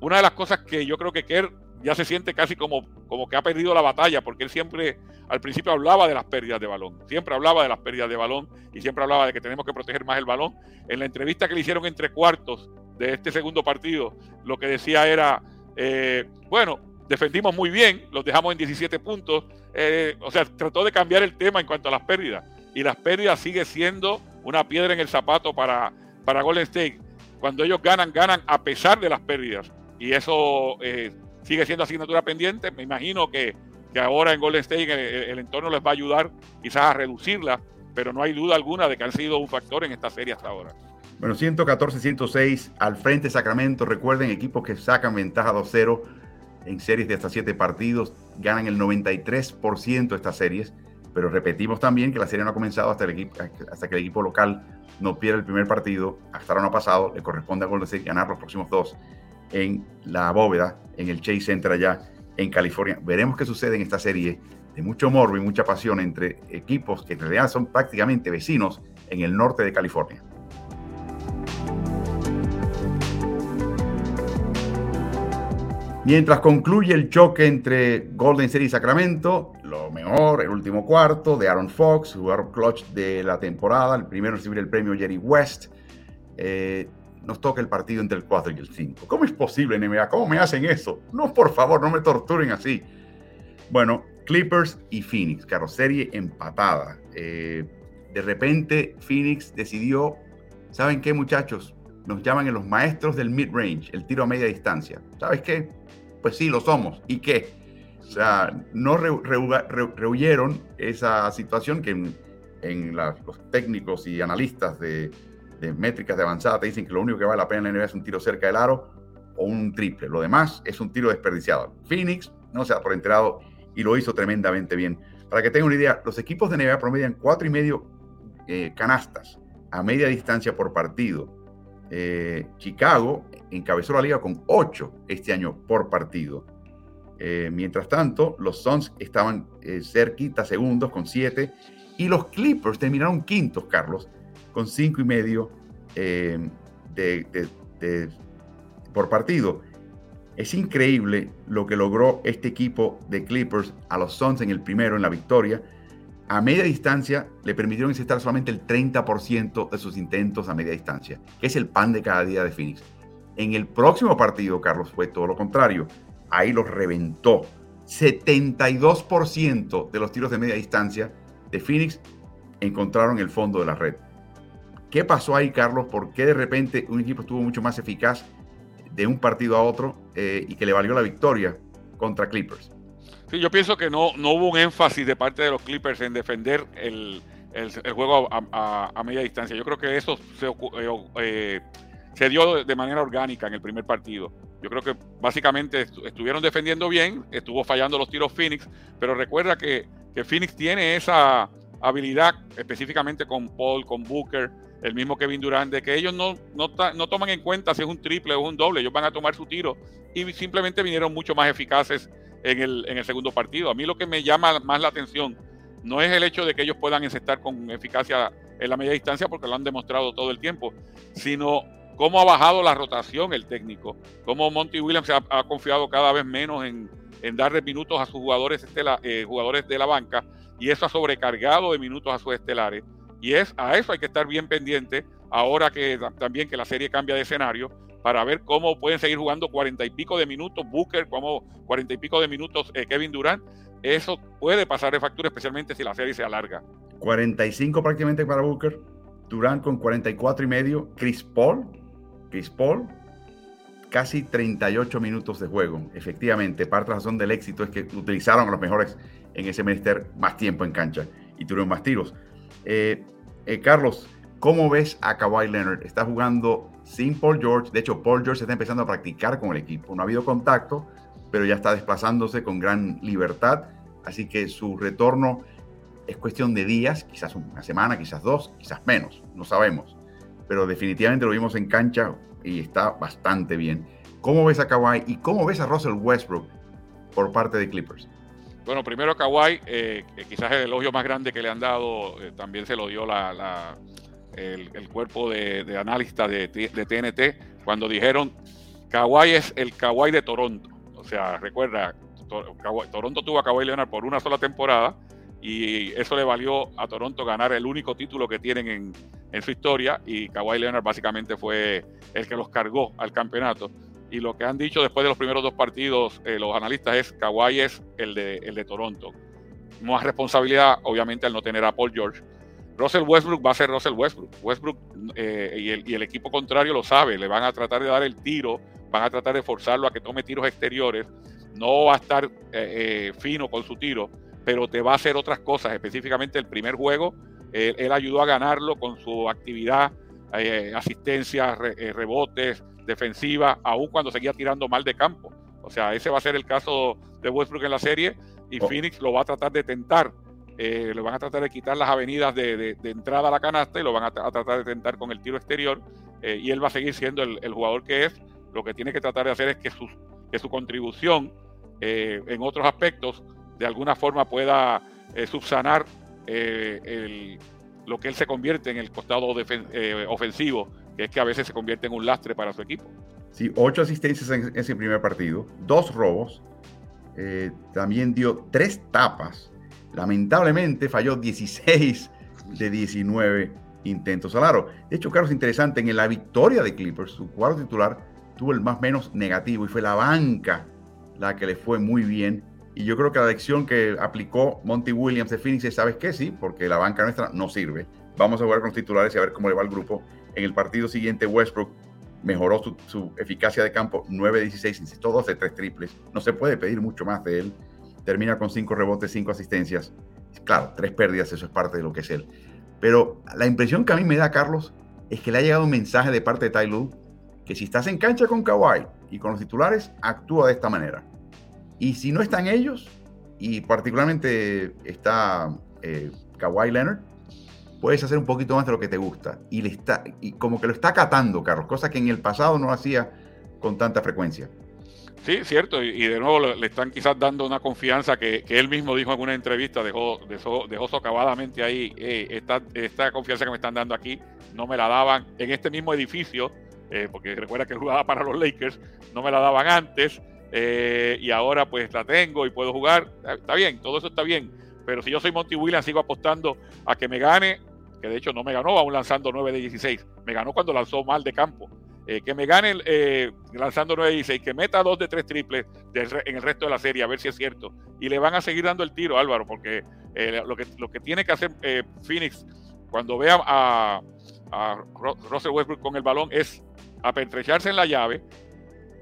S2: una de las cosas que yo creo que Kerr ya se siente casi como, como que ha perdido la batalla, porque él siempre al principio hablaba de las pérdidas de balón, siempre hablaba de las pérdidas de balón y siempre hablaba de que tenemos que proteger más el balón. En la entrevista que le hicieron entre cuartos de este segundo partido, lo que decía era, eh, bueno, defendimos muy bien, los dejamos en 17 puntos, eh, o sea, trató de cambiar el tema en cuanto a las pérdidas. Y las pérdidas sigue siendo una piedra en el zapato para, para Golden State. Cuando ellos ganan, ganan a pesar de las pérdidas. Y eso eh, sigue siendo asignatura pendiente. Me imagino que, que ahora en Golden State el, entorno les va a ayudar quizás a reducirla, pero no hay duda alguna de que han sido un factor en esta serie hasta ahora.
S1: Bueno, 114-106 al frente Sacramento. Recuerden, equipos que sacan ventaja 2-0 en series de hasta 7 partidos, ganan el 93% de estas series. Pero repetimos también que la serie no ha comenzado hasta, hasta que el equipo local no pierda el primer partido. Hasta ahora no ha pasado. Le corresponde a Golden State ganar los próximos dos en la bóveda, en el Chase Center allá en California. Veremos qué sucede en esta serie de mucho morbo y mucha pasión entre equipos que en realidad son prácticamente vecinos en el norte de California. Mientras concluye el choque entre Golden State y Sacramento, lo mejor, el último cuarto de Aaron Fox, jugador clutch de la temporada, el primero en recibir el premio Jerry West. Eh, nos toca el partido entre el 4 y el 5. ¿Cómo es posible, NBA? ¿Cómo me hacen eso? No, por favor, no me torturen así. Bueno, Clippers y Phoenix, carrocerie empatada. Eh, de repente, Phoenix decidió, ¿saben qué, muchachos? Nos llaman en los maestros del mid-range, el tiro a media distancia. ¿Sabes qué? Pues sí, lo somos. ¿Y qué? O sea, no rehuyeron esa situación que en, los técnicos y analistas de, de métricas de avanzada te dicen que lo único que vale la pena en la NBA es un tiro cerca del aro o un triple. Lo demás es un tiro desperdiciado. Phoenix no se ha por enterado y lo hizo tremendamente bien. Para que tengan una idea, los equipos de NBA promedian cuatro y medio eh, canastas a media distancia por partido. Eh, Chicago encabezó la liga con 8 este año por partido. Eh, mientras tanto, los Suns estaban cerquita segundos con 7 y los Clippers terminaron quintos, Carlos, con cinco y medio eh, de, de, de, por partido. Es increíble lo que logró este equipo de Clippers a los Suns en el primero, en la victoria. A media distancia le permitieron encestar solamente el 30% de sus intentos a media distancia, que es el pan de cada día de Phoenix. En el próximo partido, Carlos, fue todo lo contrario. Ahí los reventó. 72% de los tiros de media distancia de Phoenix encontraron el fondo de la red. ¿Qué pasó ahí, Carlos? ¿Por qué de repente un equipo estuvo mucho más eficaz de un partido a otro eh, y que le valió la victoria contra Clippers?
S2: Sí, yo pienso que no, no hubo un énfasis de parte de los Clippers en defender el, juego a, media distancia. Yo creo que eso se, eh, eh, se dio de manera orgánica en el primer partido. Yo creo que básicamente estuvieron defendiendo bien, estuvo fallando los tiros Phoenix, pero recuerda que, que Phoenix tiene esa habilidad específicamente con Paul, con Booker, el mismo Kevin Durant, de que ellos no, no, no, toman en cuenta si es un triple o un doble, ellos van a tomar su tiro y simplemente vinieron mucho más eficaces en el, en el segundo partido. A mí lo que me llama más la atención no es el hecho de que ellos puedan encestar con eficacia en la media distancia, porque lo han demostrado todo el tiempo, sino cómo ha bajado la rotación el técnico, cómo Monty Williams ha, confiado cada vez menos en, en darle minutos a sus jugadores, eh, jugadores de la banca y eso ha sobrecargado de minutos a sus estelares. Y es a eso hay que estar bien pendiente ahora que también que la serie cambia de escenario para ver cómo pueden seguir jugando cuarenta y pico de minutos Booker, como cuarenta y pico de minutos eh, Kevin Durant. Eso puede pasar de factura, especialmente si la serie se alarga.
S1: 45 prácticamente para Booker, Durant con 44 y medio, Chris Paul, Chris Paul, casi 38 minutos de juego. Efectivamente, parte de la razón del éxito es que utilizaron a los mejores en ese menester más tiempo en cancha y tuvieron más tiros. Eh, eh, Carlos, ¿cómo ves a Kawhi Leonard? Está jugando sin Paul George. De hecho, Paul George está empezando a practicar con el equipo. No ha habido contacto, pero ya está desplazándose con gran libertad. Así que su retorno es cuestión de días, quizás una semana, quizás dos, quizás menos, no sabemos. Pero definitivamente lo vimos en cancha y está bastante bien. ¿Cómo ves a Kawhi y cómo ves a Russell Westbrook por parte de Clippers?
S2: Bueno, primero Kawhi, eh, quizás el elogio más grande que le han dado, eh, también se lo dio la, el, cuerpo de, de analistas de, TNT cuando dijeron Kawhi es el Kawhi de Toronto. O sea, recuerda, Toronto tuvo a Kawhi Leonard por una sola temporada y eso le valió a Toronto ganar el único título que tienen en, en su historia y Kawhi Leonard básicamente fue el que los cargó al campeonato. Y lo que han dicho después de los primeros dos partidos eh, los analistas es Kawhi es el de, el de Toronto. Más responsabilidad, obviamente, al no tener a Paul George. Russell Westbrook va a ser Russell Westbrook. Westbrook eh, y, el, y, el, equipo contrario lo sabe, le van a tratar de dar el tiro, van a tratar de forzarlo a que tome tiros exteriores. No va a estar eh, fino con su tiro, pero te va a hacer otras cosas. Específicamente el primer juego él, ayudó a ganarlo con su actividad, asistencia, eh, rebotes, defensiva, aun cuando seguía tirando mal de campo. O sea, ese va a ser el caso de Westbrook en la serie y oh. Phoenix lo va a tratar de tentar. Eh, le van a tratar de quitar las avenidas de, entrada a la canasta y lo van a, tratar de tentar con el tiro exterior. y él va a seguir siendo el, jugador que es. Lo que tiene que tratar de hacer es que su, que su contribución en otros aspectos de alguna forma pueda subsanar eh, lo que él se convierte en el costado eh, ofensivo, que es que a veces se convierte en un lastre para su equipo.
S1: Sí, ocho asistencias en ese primer partido, dos robos, eh, también dio tres tapas. Lamentablemente falló 16 de 19 intentos. Claro, de hecho, Carlos, interesante, en la victoria de Clippers, su cuadro titular tuvo el más menos negativo y fue la banca la que le fue muy bien y yo creo que la lección que aplicó Monty Williams de Phoenix es, ¿sabes qué? Sí, porque la banca nuestra no sirve. Vamos a jugar con los titulares y a ver cómo le va al grupo. En el partido siguiente, Westbrook mejoró su, eficacia de campo 9-16, insisto, 12 3 triples. No se puede pedir mucho más de él. Termina con 5 rebotes, 5 asistencias. Claro, 3 pérdidas, eso es parte de lo que es él. Pero la impresión que a mí me da, Carlos, es que le ha llegado un mensaje de parte de Ty Lue que si estás en cancha con Kawhi y con los titulares, actúa de esta manera y si no están ellos, y particularmente está eh, Kawhi Leonard, puedes hacer un poquito más de lo que te gusta. Y, le está, y como que lo está acatando, Carlos, cosa que en el pasado no hacía con tanta frecuencia.
S2: Sí, cierto, y, de nuevo le, están quizás dando una confianza que, él mismo dijo en alguna entrevista, dejó, dejó, dejó socavadamente ahí, esta, esta, confianza que me están dando aquí, no me la daban en este mismo edificio, eh, porque recuerda que jugaba para los Lakers, no me la daban antes, eh, y ahora pues la tengo y puedo jugar. Está bien, todo eso está bien. Pero si yo soy Monty Williams, sigo apostando a que me gane, que de hecho no me ganó aún lanzando 9 de 16. Me ganó cuando lanzó mal de campo. Eh, que me gane eh, lanzando 9 de 16, que meta 2 de 3 triples en el resto de la serie, a ver si es cierto. Y le van a seguir dando el tiro, Álvaro, porque lo, que, lo que tiene que hacer Phoenix cuando vea a, a Russell Westbrook con el balón es apentrecharse en la llave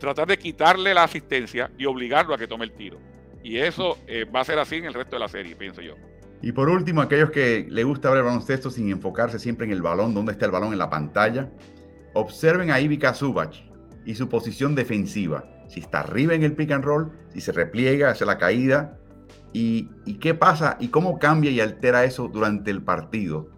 S2: tratar de quitarle la asistencia y obligarlo a que tome el tiro. Y eso eh, va a ser así en el resto de la serie, pienso yo.
S1: Y por último, aquellos que le gusta ver el baloncesto sin enfocarse siempre en el balón, dónde está el balón en la pantalla, observen a Ivica Zubac y su posición defensiva. Si está arriba en el pick and roll, si se repliega hacia la caída, y, qué pasa y cómo cambia y altera eso durante el partido.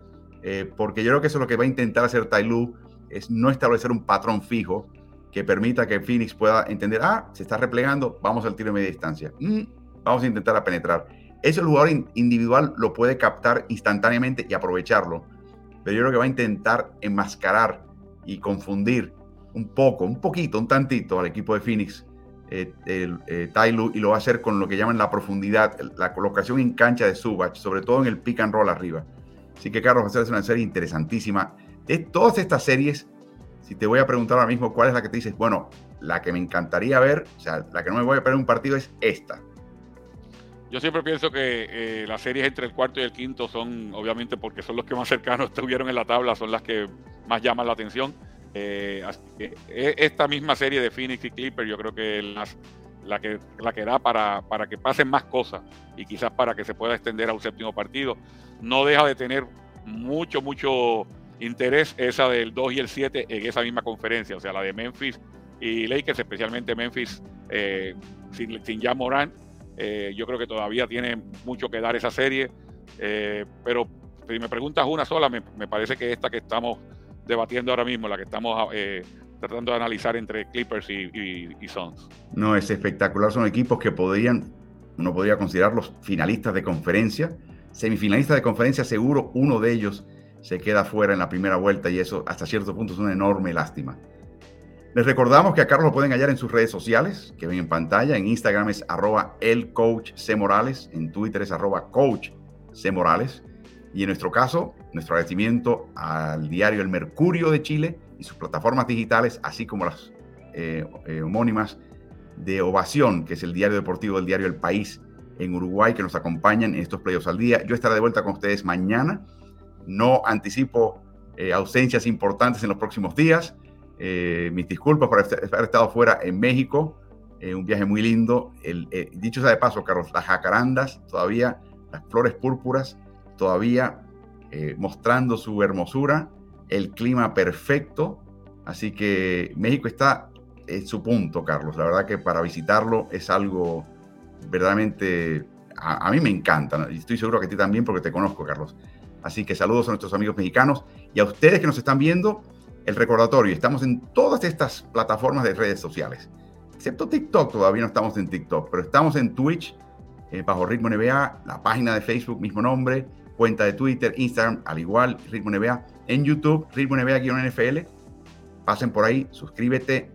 S1: Eh, porque yo creo que eso es lo que va a intentar hacer Lu es no establecer un patrón fijo que permita que Phoenix pueda entender, ah, se está replegando, vamos al tiro de media distancia. Mm, vamos a intentar a penetrar. Ese jugador individual lo puede captar instantáneamente y aprovecharlo. Pero yo creo que va a intentar enmascarar y confundir un poco, un poquito, un tantito al equipo de Phoenix, eh, el, eh, y lo va a hacer con lo que llaman la profundidad, la colocación en cancha de Subach, sobre todo en el pick and roll arriba. Así que, Carlos, va a ser una serie interesantísima. De todas estas series, si te voy a preguntar ahora mismo cuál es la que te dices, bueno, la que me encantaría ver, o sea, la que no me voy a perder un partido es esta.
S2: Yo siempre pienso que eh, las series entre el cuarto y el quinto son, obviamente, porque son los que más cercanos estuvieron en la tabla, son las que más llaman la atención. Eh, e, esta misma serie de Phoenix y Clipper, yo creo que las, la que la que da para, para que pasen más cosas y quizás para que se pueda extender a un séptimo partido. No deja de tener mucho, mucho interés esa del 2 y el 7 en esa misma conferencia, o sea, la de Memphis y Lakers, especialmente Memphis eh, sin, sin ya Morán eh, yo creo que todavía tiene mucho que dar esa serie, eh, pero si me preguntas una sola, me, parece que esta que estamos debatiendo ahora mismo, la que estamos eh, tratando de analizar entre Clippers y, Suns.
S1: No, es espectacular. Son equipos que podrían, uno podría considerarlos finalistas de conferencia, semifinalistas de conferencia, seguro uno de ellos se queda fuera en la primera vuelta y eso hasta cierto punto es una enorme lástima. Les recordamos que a Carlos lo pueden hallar en sus redes sociales, que ven en pantalla. En Instagram es arroba el coach C. Morales, en Twitter es arroba coach C. Morales. Y en nuestro caso, nuestro agradecimiento al diario El Mercurio de Chile y sus plataformas digitales, así como las eh, eh, homónimas de Ovación, que es el diario deportivo del diario El País en Uruguay, que nos acompañan en estos playoffs al día. Yo estaré de vuelta con ustedes mañana. No anticipo eh, ausencias importantes en los próximos días. Eh, mis disculpas por haber estado fuera en México, eh, un viaje muy lindo. El, eh, dicho sea de paso, Carlos, las jacarandas todavía, las flores púrpuras todavía mostrando su hermosura, el clima perfecto. Así que México está en su punto, Carlos. La verdad que para visitarlo es algo verdaderamente, a, a mí me encanta, y estoy seguro que a ti también porque te conozco, Carlos. Así que saludos a nuestros amigos mexicanos y a ustedes que nos están viendo el recordatorio, estamos en todas estas plataformas de redes sociales, excepto TikTok, todavía no estamos en TikTok, pero estamos en Twitch, eh, bajo Ritmo NBA, la página de Facebook, mismo nombre, cuenta de Twitter, Instagram, al igual, Ritmo NBA, en YouTube, Ritmo NBA-NFL, pasen por ahí, suscríbete,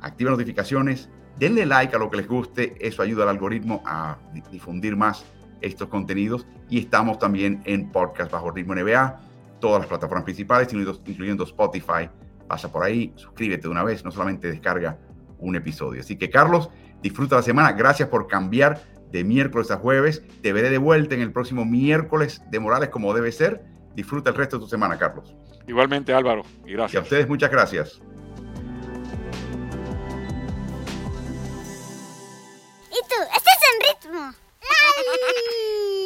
S1: activa notificaciones, denle like a lo que les guste, eso ayuda al algoritmo a difundir más estos contenidos. Y estamos también en podcast bajo Ritmo NBA todas las plataformas principales, incluyendo, incluyendo Spotify. Pasa por ahí, suscríbete de una vez, no solamente descarga un episodio. Así que Carlos, disfruta la semana. Gracias por cambiar de miércoles a jueves. Te veré de vuelta en el próximo miércoles de Morales como debe ser. Disfruta el resto de tu semana, Carlos.
S2: Igualmente, Álvaro. Y gracias.
S1: Y a ustedes muchas gracias. ¿Y tú? ¿Estás en ritmo?